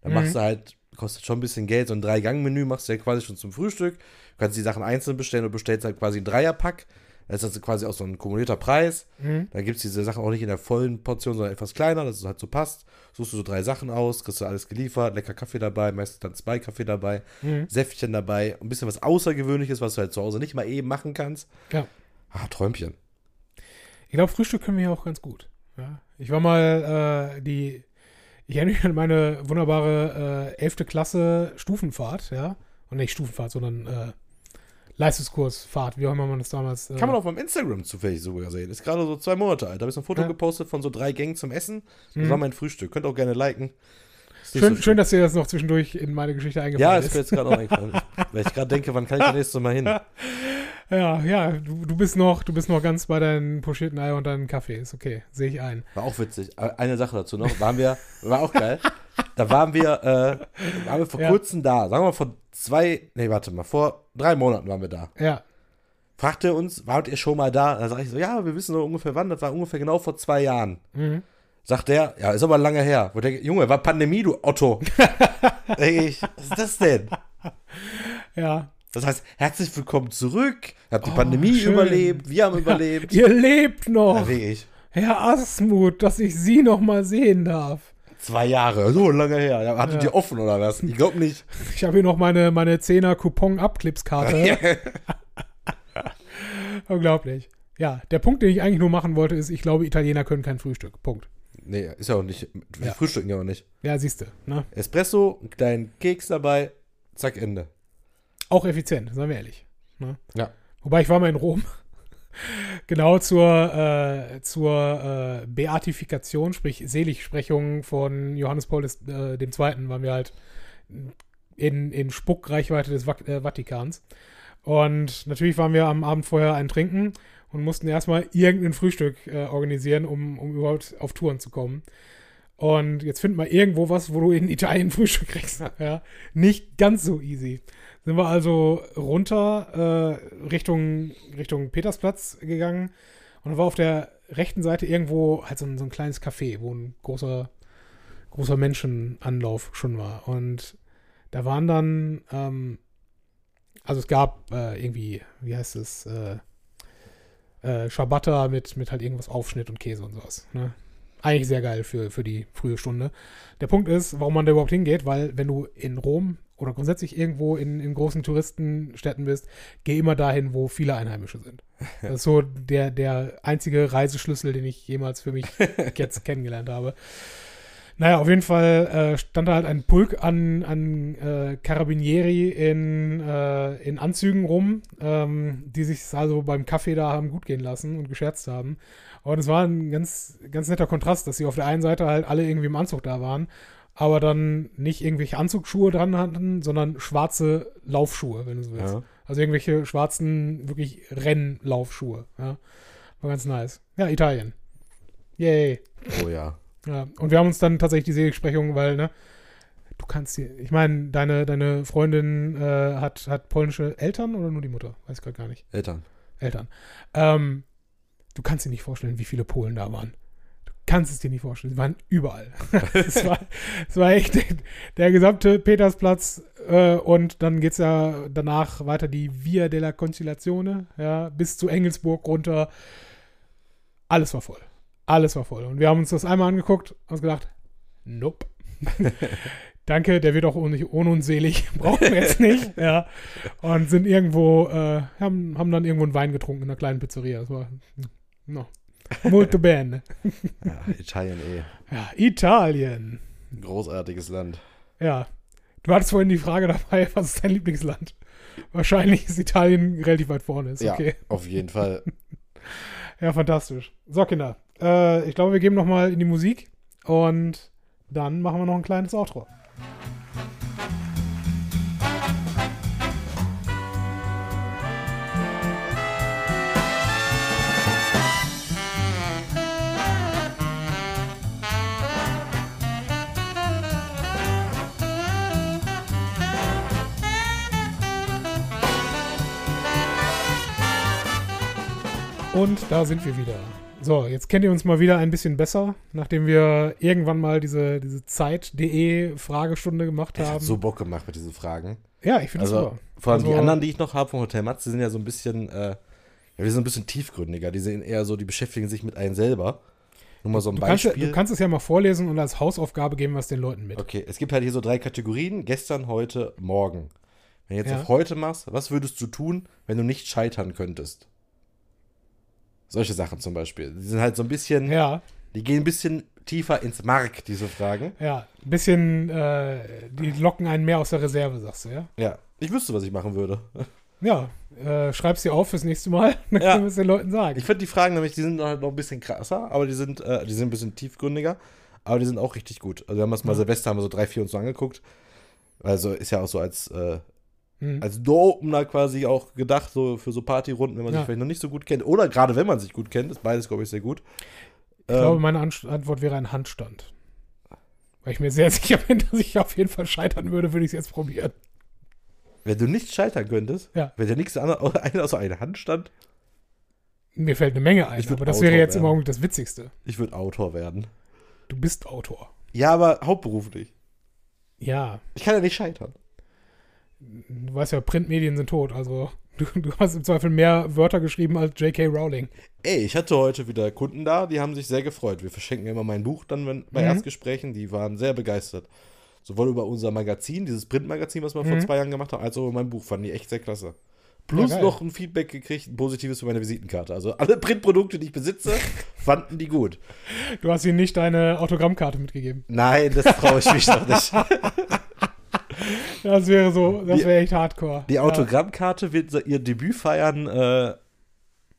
Dann Mhm. machst du halt, kostet schon ein bisschen Geld, so ein Drei-Gang-Menü machst du ja quasi schon zum Frühstück. Du kannst die Sachen einzeln bestellen und bestellst halt quasi einen Dreierpack. Das ist also quasi auch so ein kumulierter Preis. Mhm. Dann gibt es diese Sachen auch nicht in der vollen Portion, sondern etwas kleiner, dass es halt so passt. Suchst du so drei Sachen aus, kriegst du alles geliefert, lecker Kaffee dabei, meistens dann zwei Kaffee dabei, Mhm. Säftchen dabei, ein bisschen was Außergewöhnliches, was du halt zu Hause nicht mal eben machen kannst. Ja. Ah, Träumchen. Ich glaube, Frühstück können wir ja auch ganz gut. Ja. Ich war mal äh, die, ich erinnere mich an meine wunderbare äh, 11. Klasse Stufenfahrt, ja. Und nicht Stufenfahrt, sondern äh, Leistungskursfahrt, wie auch immer man das damals. Äh, Kann man auf meinem Instagram zufällig sogar sehen. Ist gerade so zwei Monate alt. Da habe ich so ein Foto Ja. gepostet von so drei Gängen zum Essen. Das Mhm. war mein Frühstück. Könnt auch gerne liken. Schön, so schön, dass dir das noch zwischendurch in meine Geschichte Ja, eingefallen ist ist. mir jetzt gerade auch eingefallen. [laughs] Weil ich gerade denke, wann kann ich das nächste Mal hin? [laughs] Ja, ja, du, du bist noch, du bist noch ganz bei deinen pochierten Eier und deinem Kaffee. Ist okay, sehe ich ein. War auch witzig. Äh, Eine Sache dazu noch. Waren wir, war auch geil. Da waren wir, äh, waren wir vor [laughs] Ja. kurzem da. Sagen wir mal vor zwei, nee, warte mal, vor drei Monaten waren wir da. Ja, Fragte er uns, wart ihr schon mal da? Da sag ich so, ja, wir wissen doch ungefähr wann. Das war ungefähr genau vor zwei Jahren. mhm. Sagt der, ja, ist aber lange her. Wo denke, Junge, war Pandemie, du Otto. [laughs] Denk ich, was ist das denn? ja. Das heißt, herzlich willkommen zurück. Ihr habt die Oh, Pandemie schön. überlebt, wir haben überlebt. Ihr lebt noch, Ja. Herr Asmuth, dass ich Sie noch mal sehen darf. Zwei Jahre, so lange her. Hattet Ja. ihr offen oder was? Ich glaube nicht. Ich habe hier noch meine, meine 10er Coupon-Abclipskarte. [laughs] Unglaublich. Ja, der Punkt, den ich eigentlich nur machen wollte, ist, ich glaube, Italiener können kein Frühstück. Punkt. Nee, ist ja auch nicht. Wir Ja. frühstücken ja auch nicht. Ja, siehst du. Ne? Espresso, einen kleinen Keks dabei, zack, Ende. Auch effizient, seien wir ehrlich. Ne? Ja. Wobei ich war mal in Rom. Genau zur, äh, zur äh, Beatifikation, sprich Seligsprechung von Johannes Paul des, äh, waren wir halt in, in Spuckreichweite des Vak äh, Vatikans. Und natürlich waren wir am Abend vorher ein Trinken und mussten erstmal irgendein Frühstück äh, organisieren, um, um überhaupt auf Touren zu kommen. Und jetzt find mal irgendwo was, wo du in Italien [laughs] Frühstück kriegst. Ja, nicht ganz so easy. Sind wir also runter äh, Richtung, Richtung Petersplatz gegangen und da war auf der rechten Seite irgendwo halt so ein, so ein kleines Café, wo ein großer, großer Menschenanlauf schon war. Und da waren dann, ähm, also es gab äh, irgendwie, wie heißt es, äh, äh, Ciabatta mit, mit halt irgendwas Aufschnitt und Käse und sowas. Ne? Eigentlich sehr geil für, für die frühe Stunde. Der Punkt ist, warum man da überhaupt hingeht, weil wenn du in Rom oder grundsätzlich irgendwo in, in großen Touristenstädten bist, geh immer dahin, wo viele Einheimische sind. Das ist so der, der einzige Reiseschlüssel, den ich jemals für mich [laughs] jetzt kennengelernt habe. Naja, auf jeden Fall äh, stand da halt ein Pulk an, an äh, Carabinieri in, äh, in Anzügen rum, ähm, die sich also beim Kaffee da haben gut gehen lassen und gescherzt haben. Und es war ein ganz, ganz netter Kontrast, dass sie auf der einen Seite halt alle irgendwie im Anzug da waren, aber dann nicht irgendwelche Anzugsschuhe dran hatten, sondern schwarze Laufschuhe, wenn du so willst. Ja. Also irgendwelche schwarzen, wirklich Rennlaufschuhe. Ja. War ganz nice. Ja, Italien. Yay. Oh ja. Ja, und wir haben uns dann tatsächlich die Seligsprechung, weil, ne, du kannst dir, ich meine, deine, deine Freundin äh, hat, hat polnische Eltern oder nur die Mutter? Weiß gerade gar nicht. Eltern. Eltern. Ähm, du kannst dir nicht vorstellen, wie viele Polen da waren. Du kannst es dir nicht vorstellen. Sie waren überall. [laughs] es, war, es war echt der, gesamte Petersplatz äh, und dann geht es ja danach weiter die Via della Conciliazione, ja, bis zu Engelsburg runter. Alles war voll. Alles war voll. Und wir haben uns das einmal angeguckt und uns gedacht, nope. [laughs] Danke, der wird auch ohne, uns selig. [laughs] Brauchen wir jetzt nicht. Ja. Und sind irgendwo, äh, haben, haben dann irgendwo einen Wein getrunken in einer kleinen Pizzeria. Das war, no. Molto bene. Ja, Italien eh. Ja, Italien. Großartiges Land. Ja. Du hattest vorhin die Frage dabei, [laughs] was ist dein Lieblingsland? Wahrscheinlich ist Italien relativ weit vorne. Ist Ja, okay. auf jeden Fall. [laughs] Ja, fantastisch. So, Kinder. Äh, ich glaube, wir gehen nochmal in die Musik und dann machen wir noch ein kleines Outro. Und da sind wir wieder. So, jetzt kennt ihr uns mal wieder ein bisschen besser, nachdem wir irgendwann mal diese, diese Zeit.de Fragestunde gemacht Es hat haben. so Bock gemacht mit diesen Fragen. ja, ich finde es Also, super. vor allem die Also- anderen, die ich noch habe vom Hotel Matze, sind ja so ein bisschen, äh, ja, die sind ein bisschen tiefgründiger. Die sind eher so, die beschäftigen sich mit einem selber. Nur mal so ein Du kannst, Beispiel. du kannst es ja mal vorlesen und als Hausaufgabe geben wir es den Leuten mit. okay, es gibt halt hier so drei Kategorien: gestern, heute, morgen. Wenn du jetzt Ja. auf heute machst, was würdest du tun, wenn du nicht scheitern könntest? Solche Sachen zum Beispiel. Die sind halt so ein bisschen, Ja, die gehen ein bisschen tiefer ins Mark, diese Fragen. ja. Ein bisschen, äh, die locken einen mehr aus der Reserve, sagst du, ja? Ja, ich wüsste, was ich machen würde. Ja, äh, schreib's dir auf fürs nächste Mal. [laughs] Dann Ja. können wir es den Leuten sagen. Ich finde die Fragen nämlich, die sind halt noch ein bisschen krasser, aber die sind, äh, die sind ein bisschen tiefgründiger, aber die sind auch richtig gut. Also wir haben das mal Ja. Silvester, haben wir so drei, vier uns so angeguckt. Also ist ja auch so als, äh, Hm. als Door-Opener quasi auch gedacht, so für so Partyrunden, wenn man Ja. sich vielleicht noch nicht so gut kennt. Oder gerade wenn man sich gut kennt, ist beides, glaube ich, sehr gut. Ich glaube, Ähm, meine An Antwort wäre ein Handstand. Weil ich mir sehr [laughs] sicher bin, dass ich auf jeden Fall scheitern würde, würde ich es jetzt probieren. wenn du nicht scheitern könntest, Ja. wenn dir nichts anderes [laughs] ein- außer eine Handstand, Mir fällt eine Menge ein, aber das Autor wäre jetzt im werden. Augenblick das Witzigste. ich würde Autor werden. Du bist Autor. Ja, aber hauptberuflich. Ja, Ich kann ja nicht scheitern. Du weißt ja, Printmedien sind tot, also [laughs] du, du hast im Zweifel mehr Wörter geschrieben als J.K. Rowling. Ey, ich hatte heute wieder Kunden da, die haben sich sehr gefreut. Wir verschenken immer mein Buch dann wenn, bei Mhm. Erstgesprächen, die waren sehr begeistert. Sowohl über unser Magazin, dieses Printmagazin, was wir vor Mhm. zwei Jahren gemacht haben, als auch über mein Buch, fanden die echt sehr klasse. Plus geil. noch ein Feedback gekriegt, ein positives für meine Visitenkarte. Also alle Printprodukte, die ich besitze, [laughs] fanden die gut. Du hast ihnen nicht deine Autogrammkarte mitgegeben. Nein, das traue ich mich noch nicht. [laughs] Das wäre so, das wäre echt hardcore. Die Autogrammkarte wird ihr Debüt feiern äh,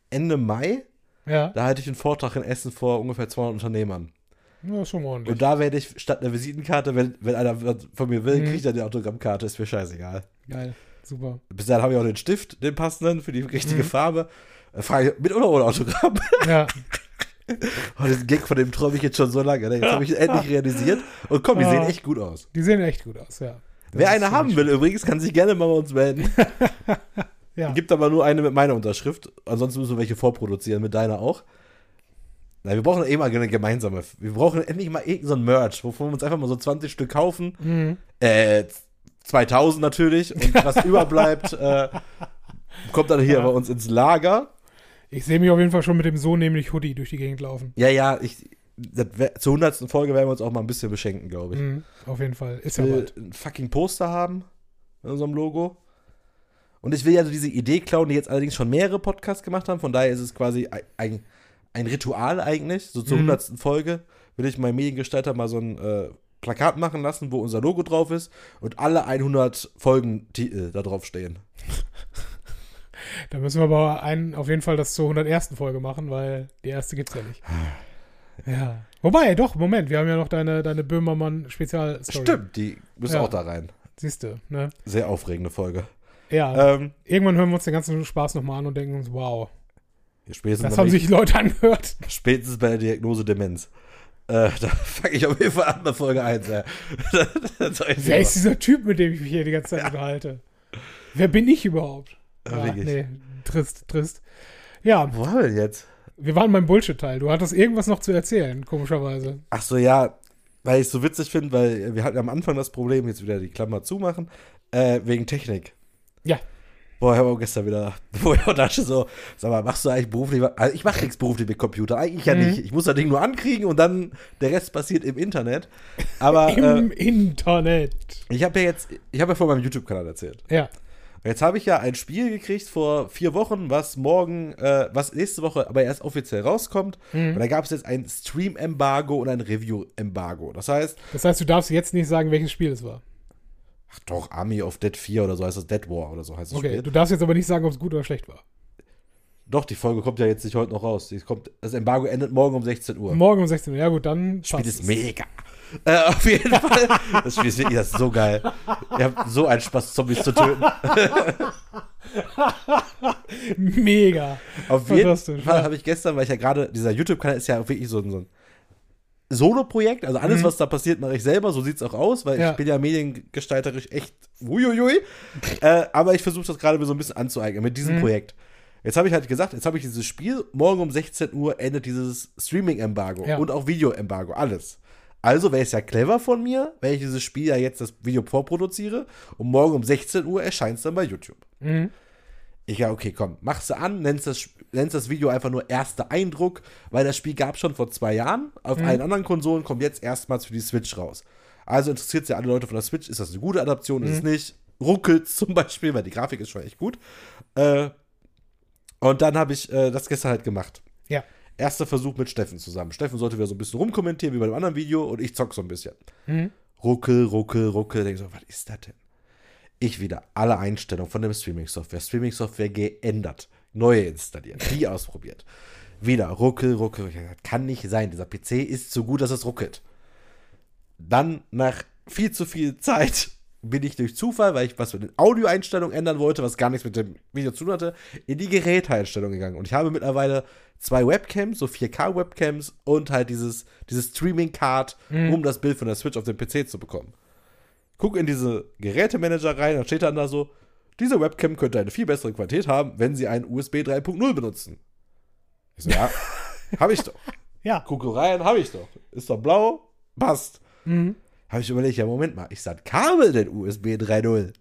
Ende Mai. Ja. Da halte ich einen Vortrag in Essen vor ungefähr 200 Unternehmern. ja schon ordentlich. Und da werde ich statt einer Visitenkarte, wenn, wenn einer von mir will, Mhm. kriegt er die Autogrammkarte, ist mir scheißegal. Geil, super. Bis dahin habe ich auch den Stift, den passenden, für die richtige Mhm. Farbe. Äh, Frage ich, mit oder ohne Autogramm? Ja, [laughs] Oh, den Gag von dem träume ich jetzt schon so lange. Ne? Jetzt habe ich ihn endlich [laughs] realisiert. Und komm, die Ah. sehen echt gut aus. die sehen echt gut aus, ja. Wer eine haben ziemlich will übrigens, kann sich gerne mal bei uns melden. schön. [laughs] Ja, Gibt aber nur eine mit meiner Unterschrift. Ansonsten müssen wir welche vorproduzieren, mit deiner auch. Nein, wir brauchen eh mal eine gemeinsame. Wir brauchen endlich mal irgendein so Merch, wovon wir uns einfach mal so 20 Stück kaufen. mhm. Äh, 2000 natürlich. Und [laughs] was überbleibt, äh, kommt dann hier Ja. bei uns ins Lager. Ich sehe mich auf jeden Fall schon mit dem so nämlich Hoodie durch die Gegend laufen. Ja, ja, ich, wär, zur 100. Folge werden wir uns auch mal ein bisschen beschenken, glaube ich. Mhm, auf jeden Fall. Ist Ich ja will bald. ein fucking Poster haben in unserem Logo. Und ich will ja so diese Idee klauen, die jetzt allerdings schon mehrere Podcasts gemacht haben. Von daher ist es quasi ein, ein, Ritual eigentlich. So zur Mhm. 100. Folge will ich meinem Mediengestalter mal so ein äh, Plakat machen lassen, wo unser Logo drauf ist und alle 100 Folgentitel da drauf stehen. [laughs] Da müssen wir aber einen, auf jeden Fall das zur 101. Folge machen, weil die erste gibt's ja nicht. [sighs] Ja. Wobei, doch, Moment, wir haben ja noch deine, deine Böhmermann-Spezialstory. Stimmt, die müssen Ja. auch da rein. Siehst du, ne? Sehr aufregende Folge. Ja. Ähm, Irgendwann hören wir uns den ganzen Spaß nochmal an und denken uns, wow, spätestens, das haben sich Leute angehört. spätestens bei der Diagnose Demenz. Äh, [laughs] da fange ich auf jeden Fall an bei Folge 1. Ja. [laughs] Das soll ich Wer ist dieser Typ, mit dem ich mich hier die ganze Zeit unterhalte? Wer bin ich überhaupt? Ja, wirklich. nee, trist, trist. Ja, Wo haben wir denn jetzt? Wir waren beim Bullshit-Teil. Du hattest irgendwas noch zu erzählen, komischerweise. Ach so, ja, weil ich es so witzig finde, weil wir hatten am Anfang das Problem, jetzt wieder die Klammer zumachen, äh, wegen Technik. Ja. Boah, ich habe auch gestern wieder, [laughs] ich auch dachte so, sag mal, machst du eigentlich beruflich, also ich mache nichts beruflich mit Computer, eigentlich ja Mhm. nicht. Ich muss das Ding nur ankriegen und dann der Rest passiert im Internet. Aber [laughs] Im äh, Internet. ich habe ja jetzt, ich habe ja vor meinem YouTube-Kanal erzählt. Ja. Jetzt habe ich ja ein Spiel gekriegt vor vier Wochen, was morgen, äh, was nächste Woche aber erst offiziell rauskommt. Mhm. Und da gab es jetzt ein Stream-Embargo und ein Review-Embargo. Das heißt, Das heißt, du darfst jetzt nicht sagen, welches Spiel es war. ach doch, Army of Dead 4 oder so heißt das, Dead War oder so heißt das Okay, Spiel. du darfst jetzt aber nicht sagen, ob es gut oder schlecht war. Doch, die Folge kommt ja jetzt nicht heute noch raus. Die kommt, das Embargo endet morgen um 16 Uhr. Morgen um 16 Uhr. Ja, gut, dann. Das Spiel ist es. mega. Äh, auf jeden Fall. Das Spiel ist wirklich das ist so geil. Ihr habt so einen Spaß, Zombies zu töten. Mega. Auf jeden Fall habe ich gestern, weil ich ja gerade, dieser YouTube-Kanal ist ja wirklich so ein, so ein Solo-Projekt. Also alles, Mhm. was da passiert, mache ich selber. So sieht es auch aus, weil Ja. ich bin ja mediengestalterisch echt uiuiui. äh, aber ich versuche das gerade so ein bisschen anzueignen mit diesem Mhm. Projekt. Jetzt habe ich halt gesagt, jetzt habe ich dieses Spiel, morgen um 16 Uhr endet dieses Streaming-Embargo Ja. und auch Video-Embargo, alles. Also wäre es ja clever von mir, wenn ich dieses Spiel ja jetzt das Video vorproduziere und morgen um 16 Uhr erscheint es dann bei YouTube. Mhm. Ich ja, okay, komm, machst du an, nennst das, nennst das Video einfach nur erster Eindruck, weil das Spiel gab es schon vor zwei Jahren. Auf Mhm. allen anderen Konsolen kommt jetzt erstmals für die Switch raus. Also interessiert es ja alle Leute von der Switch, ist das eine gute Adaption, ist es Mhm. nicht? Ruckelt zum Beispiel, weil die Grafik ist schon echt gut. Äh, und dann habe ich äh, das gestern halt gemacht. Ja. Erster Versuch mit Steffen zusammen. Steffen sollte wieder so ein bisschen rumkommentieren, wie bei dem anderen Video, und ich zock so ein bisschen. Mhm. Ruckel, ruckel, ruckel. Denk so, was ist das denn? Ich wieder alle Einstellungen von dem Streaming-Software, Streaming-Software geändert, neue installiert, die [laughs] ausprobiert. Wieder ruckel, ruckel. ruckel. Das kann nicht sein. Dieser PC ist so gut, dass es ruckelt. Dann nach viel zu viel Zeit bin ich durch Zufall, weil ich was mit den Audioeinstellungen ändern wollte, was gar nichts mit dem Video zu tun hatte, in die Geräteeinstellung gegangen. Und ich habe mittlerweile zwei Webcams, so 4K-Webcams und halt dieses, dieses Streaming-Card, um das Bild von der Switch auf dem PC zu bekommen. Guck in diese Gerätemanager rein, dann steht dann da so, diese Webcam könnte eine viel bessere Qualität haben, wenn sie einen USB 3.0 benutzen. Ich so, ja, [laughs] habe ich doch. Ja. Gucke rein, habe ich doch. Ist doch blau, passt. Mhm. Habe ich überlegt, ja, Moment mal, ich sag Kabel den USB 3.0.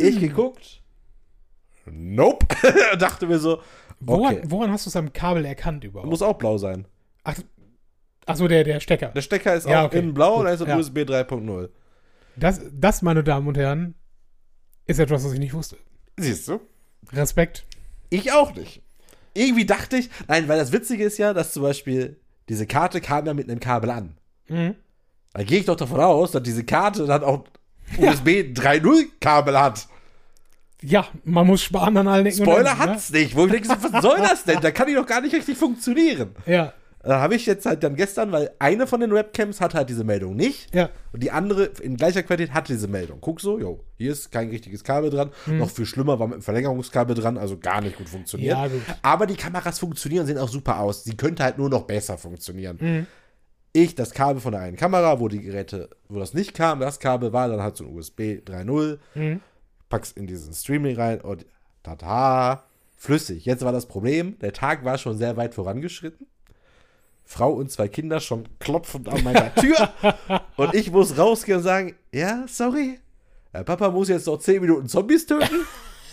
Ich geguckt. Nope. [laughs] Dachte mir so, Woran, okay, woran hast du es am Kabel erkannt überhaupt? muss auch blau sein. Ach, ach so, der, der Stecker. Der Stecker ist Ja, auch okay. innen blau Gut, und da ist ja. USB 3.0. Das, das, meine Damen und Herren, ist etwas, was ich nicht wusste. Siehst du? Respekt. Ich auch nicht. Irgendwie dachte ich, nein, weil das Witzige ist ja, dass zum Beispiel diese Karte kam ja mit einem Kabel an. Mhm. Da gehe ich doch davon aus, dass diese Karte dann auch USB 3.0 Kabel hat. Ja, man muss sparen an allen Ecken Spoiler Enden, ne? hat's nicht. Wo ich denke, so, was soll das denn? Da kann die doch gar nicht richtig funktionieren. ne? Ja, Da habe ich jetzt halt dann gestern, weil eine von den Webcams hat halt diese Meldung nicht. ja. Und die andere in gleicher Qualität hatte diese Meldung. Guck so, jo, hier ist kein richtiges Kabel dran. Hm. Noch viel schlimmer war mit einem Verlängerungskabel dran, also gar nicht gut funktioniert. Ja, gut. Aber die Kameras funktionieren, sehen auch super aus. Sie könnte halt nur noch besser funktionieren. Mhm. Ich das Kabel von der einen Kamera, wo die Geräte, wo das nicht kam, das Kabel war dann halt so ein USB 3.0, Mhm. pack's in diesen Streaming rein und tata, flüssig. Jetzt war das Problem, der Tag war schon sehr weit vorangeschritten. Frau und zwei Kinder schon klopfend an meiner [laughs] Tür. und ich muss rausgehen und sagen, ja, sorry, der Papa muss jetzt noch 10 Minuten Zombies töten,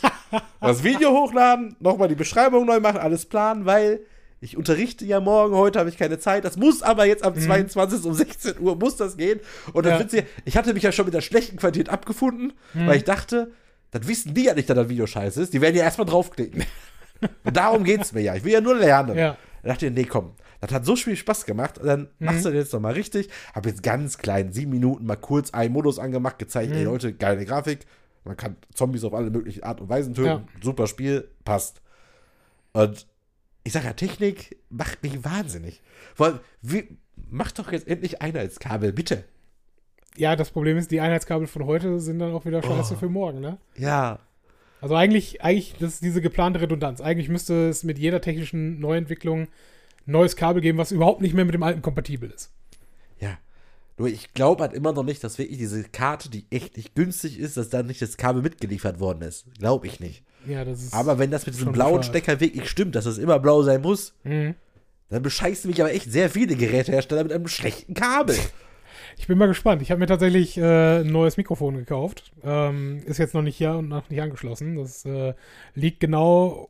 [laughs] das Video hochladen, nochmal die Beschreibung neu machen, alles planen, weil ich unterrichte ja morgen, heute habe ich keine Zeit. Das muss aber jetzt am 22. um 16 Uhr muss das gehen. Und das Ja. Witzige, ich hatte mich ja schon mit der schlechten Qualität abgefunden, weil ich dachte, das wissen die ja nicht, dass das Video scheiße ist. Die werden ja erstmal draufklicken. [laughs] Und darum geht's mir ja. Ich will ja nur lernen. Ja. Da dachte ich, nee, komm, das hat so viel Spaß gemacht. Und dann machst du das jetzt nochmal richtig. Hab jetzt ganz klein, sieben Minuten mal kurz einen Modus angemacht, gezeigt, ey Leute, geile Grafik. Man kann Zombies auf alle möglichen Art und Weisen töten. Ja. Super Spiel, passt. Und ich sag ja, Technik macht mich wahnsinnig. Allem, wie, mach doch jetzt endlich einer ins Kabel, bitte. Ja, das Problem ist, die Einheitskabel von heute sind dann auch wieder scheiße Oh. für morgen, ne? Ja. Also eigentlich, eigentlich, das ist diese geplante Redundanz. Eigentlich müsste es mit jeder technischen Neuentwicklung neues Kabel geben, was überhaupt nicht mehr mit dem alten kompatibel ist. Ja. Nur ich glaube halt immer noch nicht, dass wirklich diese Karte, die echt nicht günstig ist, dass da nicht das Kabel mitgeliefert worden ist. Glaube ich nicht. Ja, das ist. Aber wenn das mit diesem blauen bescheuert. Stecker wirklich stimmt, dass das immer blau sein muss, Mhm. dann bescheißen mich aber echt sehr viele Gerätehersteller mit einem schlechten Kabel. Ich bin mal gespannt. Ich habe mir tatsächlich äh, ein neues Mikrofon gekauft. Ähm, ist jetzt noch nicht hier und noch nicht angeschlossen. Das äh, liegt genau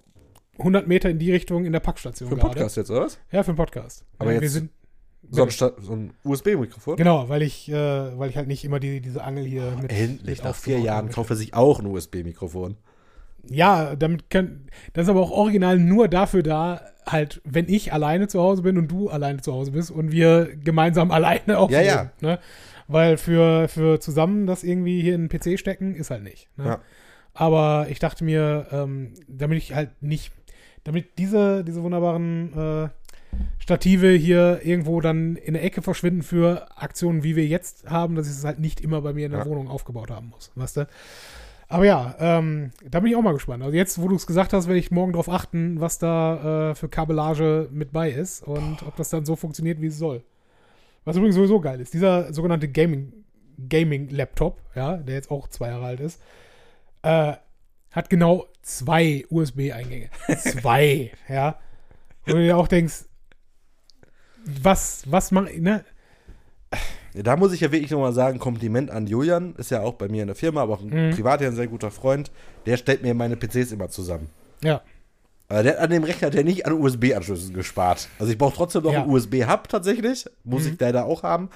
100 Meter in die Richtung in der Packstation. Für einen gerade. Podcast jetzt, oder was? Ja, für einen Podcast. Aber ja, jetzt- wir sind. So ein, so ein USB-Mikrofon. Genau, weil ich, äh, weil ich halt nicht immer die, diese Angel hier mit. Endlich, mit nach vier Jahren kauft er sich auch ein USB-Mikrofon. Ja, damit kann. Das ist aber auch original nur dafür da, halt, wenn ich alleine zu Hause bin und du alleine zu Hause bist und wir gemeinsam [laughs] alleine aufnehmen. ja. Ne? Weil für, für zusammen das irgendwie hier in den PC stecken, ist halt nicht. Ne? Ja. Aber ich dachte mir, ähm, damit ich halt nicht, damit diese, diese wunderbaren äh, Stative hier irgendwo dann in der Ecke verschwinden für Aktionen, wie wir jetzt haben, dass ich es halt nicht immer bei mir in der Ja. Wohnung aufgebaut haben muss. Weißt du? Aber ja, ähm, da bin ich auch mal gespannt. Also jetzt, wo du es gesagt hast, werde ich morgen darauf achten, was da äh, für Kabellage mit bei ist und ob das dann so funktioniert, wie es soll. Was übrigens sowieso geil ist, dieser sogenannte Gaming, Gaming-Laptop, ja, der jetzt auch zwei Jahre alt ist, äh, hat genau zwei USB-Eingänge. [laughs] zwei, ja. Wo du dir auch denkst, was, was mach ich, ne? Da muss ich ja wirklich nochmal sagen, Kompliment an Julian, ist ja auch bei mir in der Firma, aber auch ein Mhm. privat ja ein sehr guter Freund. Der stellt mir meine PCs immer zusammen. Ja, Aber der hat an dem Rechner der nicht an USB-Anschlüssen gespart. Also ich brauche trotzdem noch Ja. einen USB-Hub tatsächlich. Muss Mhm. ich leider auch haben.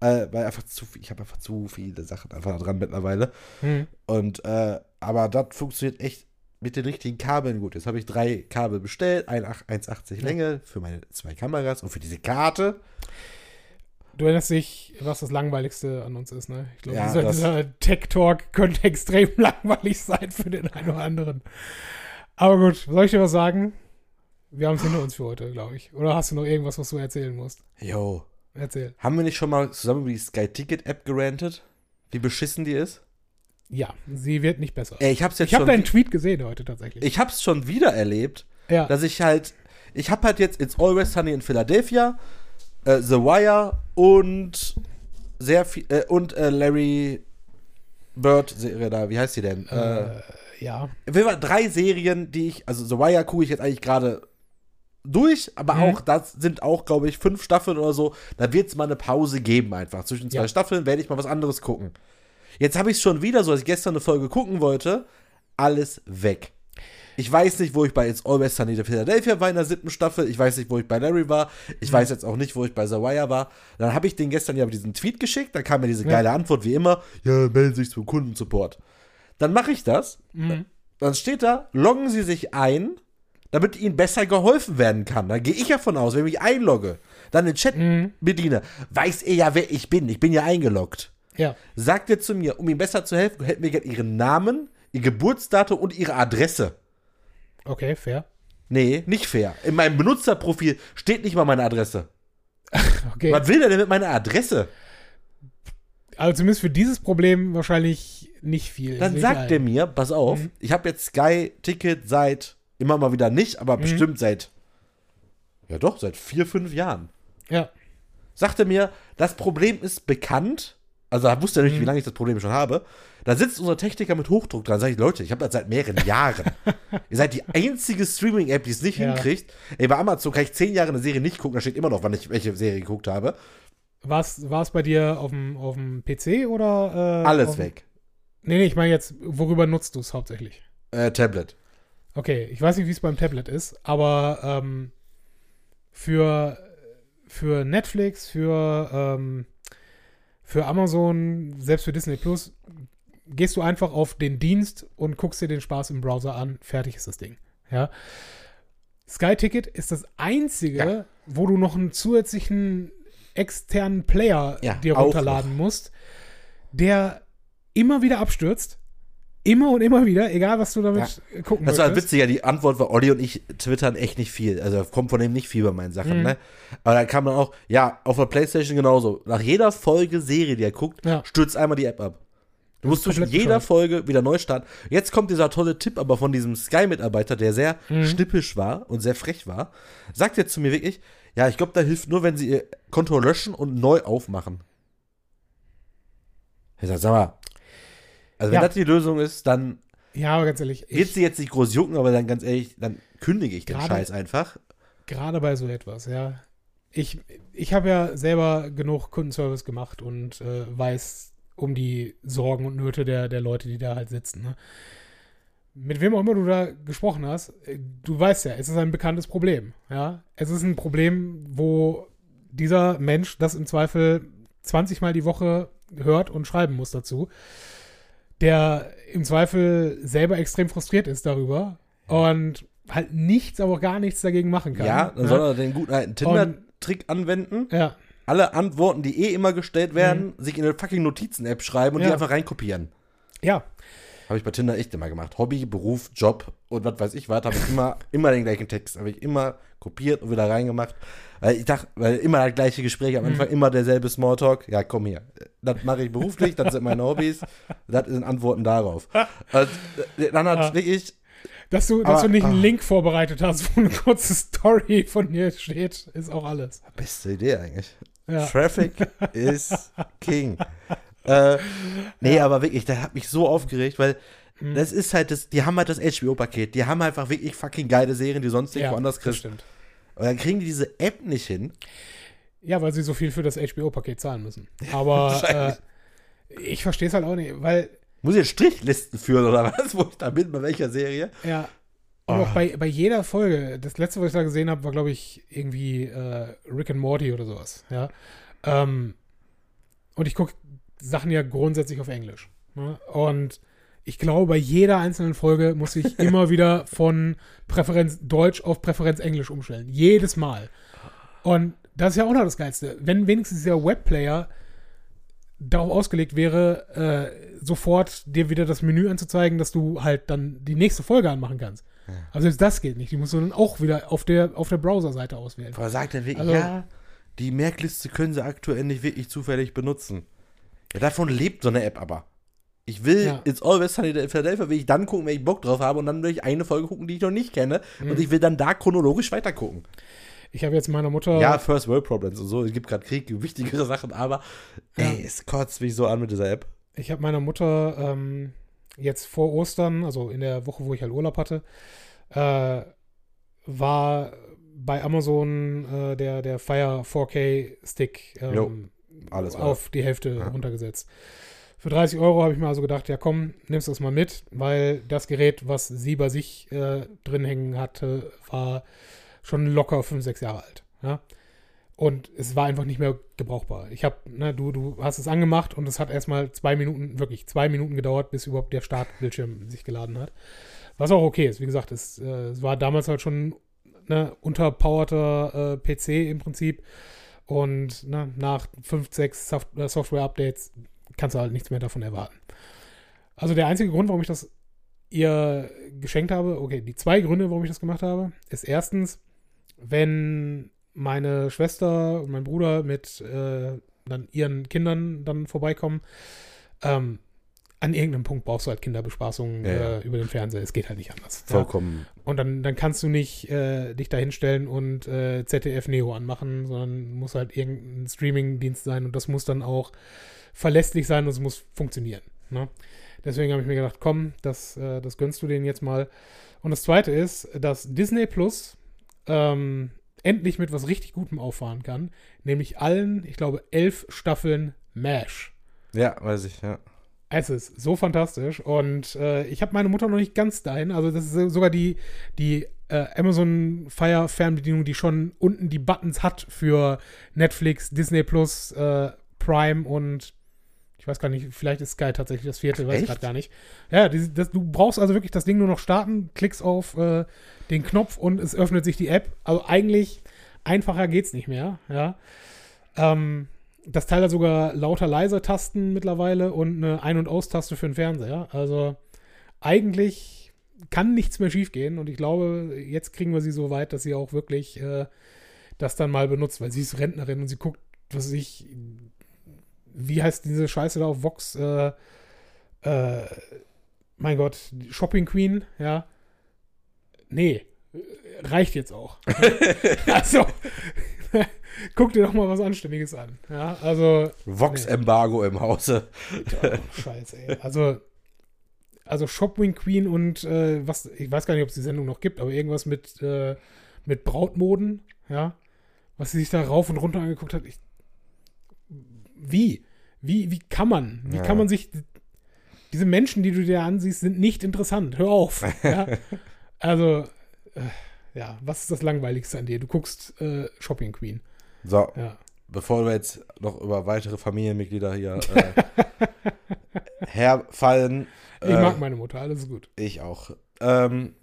Äh, weil einfach zu viel, ich habe einfach zu viele Sachen einfach dran mittlerweile. hm. Und äh, aber das funktioniert echt mit den richtigen Kabeln gut. Jetzt habe ich drei Kabel bestellt, ein ach- 1,80 Länge für meine zwei Kameras und für diese Karte. Du erinnerst dich, was das Langweiligste an uns ist, ne? Ich glaube, Ja, dieser, dieser Tech-Talk könnte [laughs] extrem langweilig sein für den einen oder anderen. Aber gut, soll ich dir was sagen? Wir haben es hinter uns für heute, glaube ich. Oder hast du noch irgendwas, was du erzählen musst? Yo. Erzähl. Haben wir nicht schon mal zusammen über die Sky Ticket App gerantet? Wie beschissen die ist? Ja, sie wird nicht besser. Ey, ich habe schon. deinen Tweet gesehen heute tatsächlich. ich hab's schon wieder erlebt, ja, dass ich halt. Ich hab halt jetzt It's Always Sunny in Philadelphia, äh, The Wire und sehr viel. Äh, und äh, Larry Bird Serie da. Wie heißt die denn? Äh, äh, ja. Drei Serien, die ich, also The Wire gucke ich jetzt eigentlich gerade durch, aber Mhm. auch, das sind auch, glaube ich, fünf Staffeln oder so. Da wird es mal eine Pause geben einfach. Zwischen zwei Ja. Staffeln werde ich mal was anderes gucken. Jetzt habe ich es schon wieder, so als ich gestern eine Folge gucken wollte, alles weg. Ich weiß nicht, wo ich bei It's Always Sunny in Philadelphia war in der siebten Staffel. Ich weiß nicht, wo ich bei Larry war. Ich weiß jetzt auch nicht, wo ich bei The Wire war. Dann habe ich den gestern ja diesen Tweet geschickt. Da kam mir diese Ja. geile Antwort, wie immer. Ja, melden sich zum Kundensupport. Dann mache ich das. Mhm. Dann steht da, loggen Sie sich ein, damit Ihnen besser geholfen werden kann. Dann gehe ich davon aus, wenn ich mich einlogge, dann den Chat Mhm. bediene, weiß er ja, wer ich bin. Ich bin ja eingeloggt. Ja. Sagt er zu mir, um ihm besser zu helfen, hätten wir gerne Ihren Namen, Ihr Geburtsdatum und Ihre Adresse. Okay, fair. Nee, nicht fair. In meinem Benutzerprofil steht nicht mal meine Adresse. [laughs] Okay. Was will der denn mit meiner Adresse? Also zumindest für dieses Problem wahrscheinlich nicht viel. Dann sagt ein. er mir, pass auf, Mhm. ich habe jetzt Sky-Ticket seit, immer mal wieder nicht, aber Mhm. bestimmt seit, ja doch, seit vier, fünf Jahren. Ja. Sagte mir, das Problem ist bekannt. Also er wusste ja nicht, Mhm. wie lange ich das Problem schon habe. Da sitzt unser Techniker mit Hochdruck dran. Sag ich, Leute, ich habe das seit mehreren Jahren. [laughs] Ihr seid die einzige Streaming-App, die es nicht Ja. hinkriegt. Ey, bei Amazon kann ich zehn Jahre eine Serie nicht gucken. Da steht immer noch, wann ich welche Serie geguckt habe. War es bei dir auf dem, auf dem PC oder? Äh, Alles auf, weg. Nee, nee, ich meine jetzt, worüber nutzt du es hauptsächlich? Äh, Tablet. Okay, ich weiß nicht, wie es beim Tablet ist, aber ähm, für, für Netflix, für, ähm, für Amazon, selbst für Disney Plus, gehst du einfach auf den Dienst und guckst dir den Spaß im Browser an. Fertig ist das Ding. Ja. Sky Ticket ist das einzige, Ja. wo du noch einen zusätzlichen externen Player Ja, dir runterladen musst, der immer wieder abstürzt. Immer und immer wieder, egal was du damit gucken Das war witzig, ja, die Antwort war, Olli und ich twittern echt nicht viel. Also kommt von dem nicht viel bei meinen Sachen, Mhm. ne? Aber dann kam dann auch, ja, auf der Playstation genauso. Nach jeder Folge Serie, die er guckt, Ja. stürzt einmal die App ab. Du musst zwischen jeder bescheuert. Folge wieder neu starten. Jetzt kommt dieser tolle Tipp aber von diesem Sky-Mitarbeiter, der sehr Mhm. schnippisch war und sehr frech war. Sagt jetzt zu mir wirklich, ja, ich glaube, da hilft nur, wenn sie ihr Konto löschen und neu aufmachen. Ich sag, sag mal, also wenn Ja. das die Lösung ist, dann Ja, aber ganz ehrlich, wird ich, sie jetzt nicht groß jucken, aber dann ganz ehrlich, dann kündige ich den Gerade- Scheiß einfach. gerade bei so etwas, ja. Ich, ich habe ja selber genug Kundenservice gemacht und äh, weiß um die Sorgen und Nöte der, der Leute, die da halt sitzen. Ne? Mit wem auch immer du da gesprochen hast, äh, du weißt ja, es ist ein bekanntes Problem. Ja? Es ist ein Problem, wo dieser Mensch das im Zweifel 20 Mal die Woche hört und schreiben muss dazu, der im Zweifel selber extrem frustriert ist darüber und halt nichts, aber auch gar nichts dagegen machen kann. Ja, dann ne? soll er den guten alten Tinder-Trick anwenden. Ja, Alle Antworten, die eh immer gestellt werden, sich in eine fucking Notizen-App schreiben und die Mhm. Ja. einfach reinkopieren. ja, Habe ich bei Tinder echt immer gemacht. Hobby, Beruf, Job und was weiß ich was, habe ich immer, immer den gleichen Text. Habe ich immer kopiert und wieder reingemacht. Weil ich dachte, weil immer das gleiche Gespräch am Mhm. Anfang, immer derselbe Smalltalk. Ja, komm hier. Das mache ich beruflich, das sind meine Hobbys. Das sind Antworten darauf. Und äh, dann hat Ja. wirklich dass du, dass Aber- du nicht einen ah. Link vorbereitet hast, wo eine kurze Story von dir steht, ist auch alles. Beste Idee eigentlich. Ja. Traffic is King. Äh, nee, aber wirklich, der hat mich so aufgeregt, weil Mhm. das ist halt das, die haben halt das HBO-Paket, die haben einfach wirklich fucking geile Serien, die sonst nicht woanders das kriegst. stimmt. Und dann kriegen die diese App nicht hin. Ja, weil sie so viel für das HBO-Paket zahlen müssen. [laughs] Aber äh, ich verstehe es halt auch nicht, weil, Muss ich jetzt Strichlisten führen oder was, [laughs] wo ich da bin, bei welcher Serie? ja, und Oh. auch bei, bei jeder Folge, das letzte, was ich da gesehen habe, war, glaube ich, irgendwie äh, Rick and Morty oder sowas, ja. Ähm, und ich gucke Sachen ja grundsätzlich auf Englisch. Ne? Und ich glaube, bei jeder einzelnen Folge muss ich [laughs] immer wieder von Präferenz Deutsch auf Präferenz Englisch umstellen. Jedes Mal. Und das ist ja auch noch das Geilste. Wenn wenigstens dieser Webplayer darauf ausgelegt wäre, äh, sofort dir wieder das Menü anzuzeigen, dass du halt dann die nächste Folge anmachen kannst. Ja. Aber selbst das geht nicht. Die musst du dann auch wieder auf der, auf der Browser-Seite auswählen. Aber sagt er wirklich, Also- ja, die Merkliste können sie aktuell nicht wirklich zufällig benutzen. Ja, davon lebt so eine App aber. Ich will Ja. It's Always Sunny in Philadelphia, will ich dann gucken, wenn ich Bock drauf habe und dann will ich eine Folge gucken, die ich noch nicht kenne Mhm. und ich will dann da chronologisch weiter gucken. Ich habe jetzt meiner Mutter. Ja, First World Problems und so, es gibt gerade Krieg, [laughs] wichtigere Sachen, aber Ja. ey, es kotzt mich so an mit dieser App. Ich habe meiner Mutter ähm, jetzt vor Ostern, also in der Woche, wo ich halt Urlaub hatte, äh, war bei Amazon äh, der, der Fire 4K Stick ähm, Alles war. auf die Hälfte Ja. runtergesetzt. Für 30 Euro habe ich mir also gedacht, ja komm, nimmst das mal mit, weil das Gerät, was sie bei sich äh, drin hängen hatte, war schon locker 5, 6 Jahre alt. Ja? Und es war einfach nicht mehr gebrauchbar. Ich habe, ne, du, du hast es angemacht und es hat erstmal zwei Minuten, wirklich zwei Minuten gedauert, bis überhaupt der Startbildschirm sich geladen hat. Was auch okay ist. Wie gesagt, es, äh, es war damals halt schon ne, unterpowerter äh, PC im Prinzip. Und ne, nach 5, 6 Soft äh, Software-Updates kannst du halt nichts mehr davon erwarten. Also der einzige Grund, warum ich das ihr geschenkt habe, okay, die zwei Gründe, warum ich das gemacht habe, ist erstens, wenn meine Schwester und mein Bruder mit äh, dann ihren Kindern dann vorbeikommen, ähm, an irgendeinem Punkt brauchst du halt Kinderbespaßung Ja, ja. äh, über den Fernseher. Es geht halt nicht anders. Ja. Vollkommen. Und dann, dann kannst du nicht äh, dich da hinstellen und äh, ZDF Neo anmachen, sondern muss halt irgendein Streaming-Dienst sein und das muss dann auch verlässlich sein und es muss funktionieren. Ne? Deswegen habe ich mir gedacht, komm, das, äh, das gönnst du denen jetzt mal. Und das zweite ist, dass Disney Plus ähm, endlich mit was richtig Gutem auffahren kann, nämlich allen, ich glaube, elf Staffeln MASH. Ja, weiß ich, ja. Es ist so fantastisch und äh, ich habe meine Mutter noch nicht ganz dahin. Also das ist sogar die, die äh, Amazon Fire Fernbedienung, die schon unten die Buttons hat für Netflix, Disney Plus, äh, Prime und ich weiß gar nicht, vielleicht ist Sky tatsächlich das vierte, weiß ich gerade gar nicht. Ja, die, das, du brauchst also wirklich das Ding nur noch starten, klickst auf äh, den Knopf und es öffnet sich die App. Also eigentlich einfacher geht's nicht mehr, ja. Ähm, das Teil hat sogar lauter leiser Tasten mittlerweile und eine Ein- und Aus-Taste für den Fernseher. Also eigentlich kann nichts mehr schiefgehen und ich glaube, jetzt kriegen wir sie so weit, dass sie auch wirklich äh, das dann mal benutzt, weil sie ist Rentnerin und sie guckt, was ich, wie heißt diese Scheiße da auf Vox? Äh, äh, mein Gott, Shopping Queen, ja. Nee, reicht jetzt auch. [laughs] also, [laughs] guck dir doch mal was Anständiges an. Ja, also, Vox-Embargo im Hause. oh, scheiße, ey. Also, also Shopping Queen und äh, was, ich weiß gar nicht, ob es die Sendung noch gibt, aber irgendwas mit, äh, mit Brautmoden, ja. Was sie sich da rauf und runter angeguckt hat. Ich, wie? Wie, wie kann man? Wie Ja. kann man sich. Diese Menschen, die du dir ansiehst, sind nicht interessant. Hör auf. Ja? [laughs] Also, äh, ja, was ist das Langweiligste an dir? Du guckst äh, Shopping Queen. So, Ja. bevor wir jetzt noch über weitere Familienmitglieder hier äh, [laughs] herfallen. Ich äh, mag meine Mutter, alles ist gut. Ich auch. Ähm,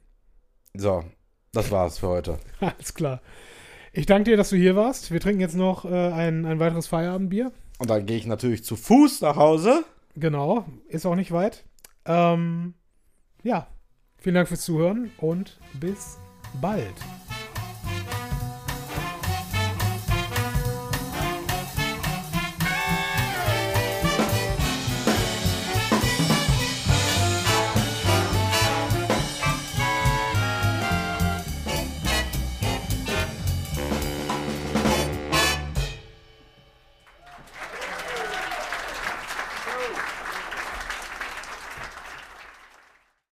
so, das war's für heute. [laughs] Alles klar. Ich danke dir, dass du hier warst. Wir trinken jetzt noch äh, ein, ein weiteres Feierabendbier. Und dann gehe ich natürlich zu Fuß nach Hause. Genau, ist auch nicht weit. Ähm, ja, vielen Dank fürs Zuhören und bis bald.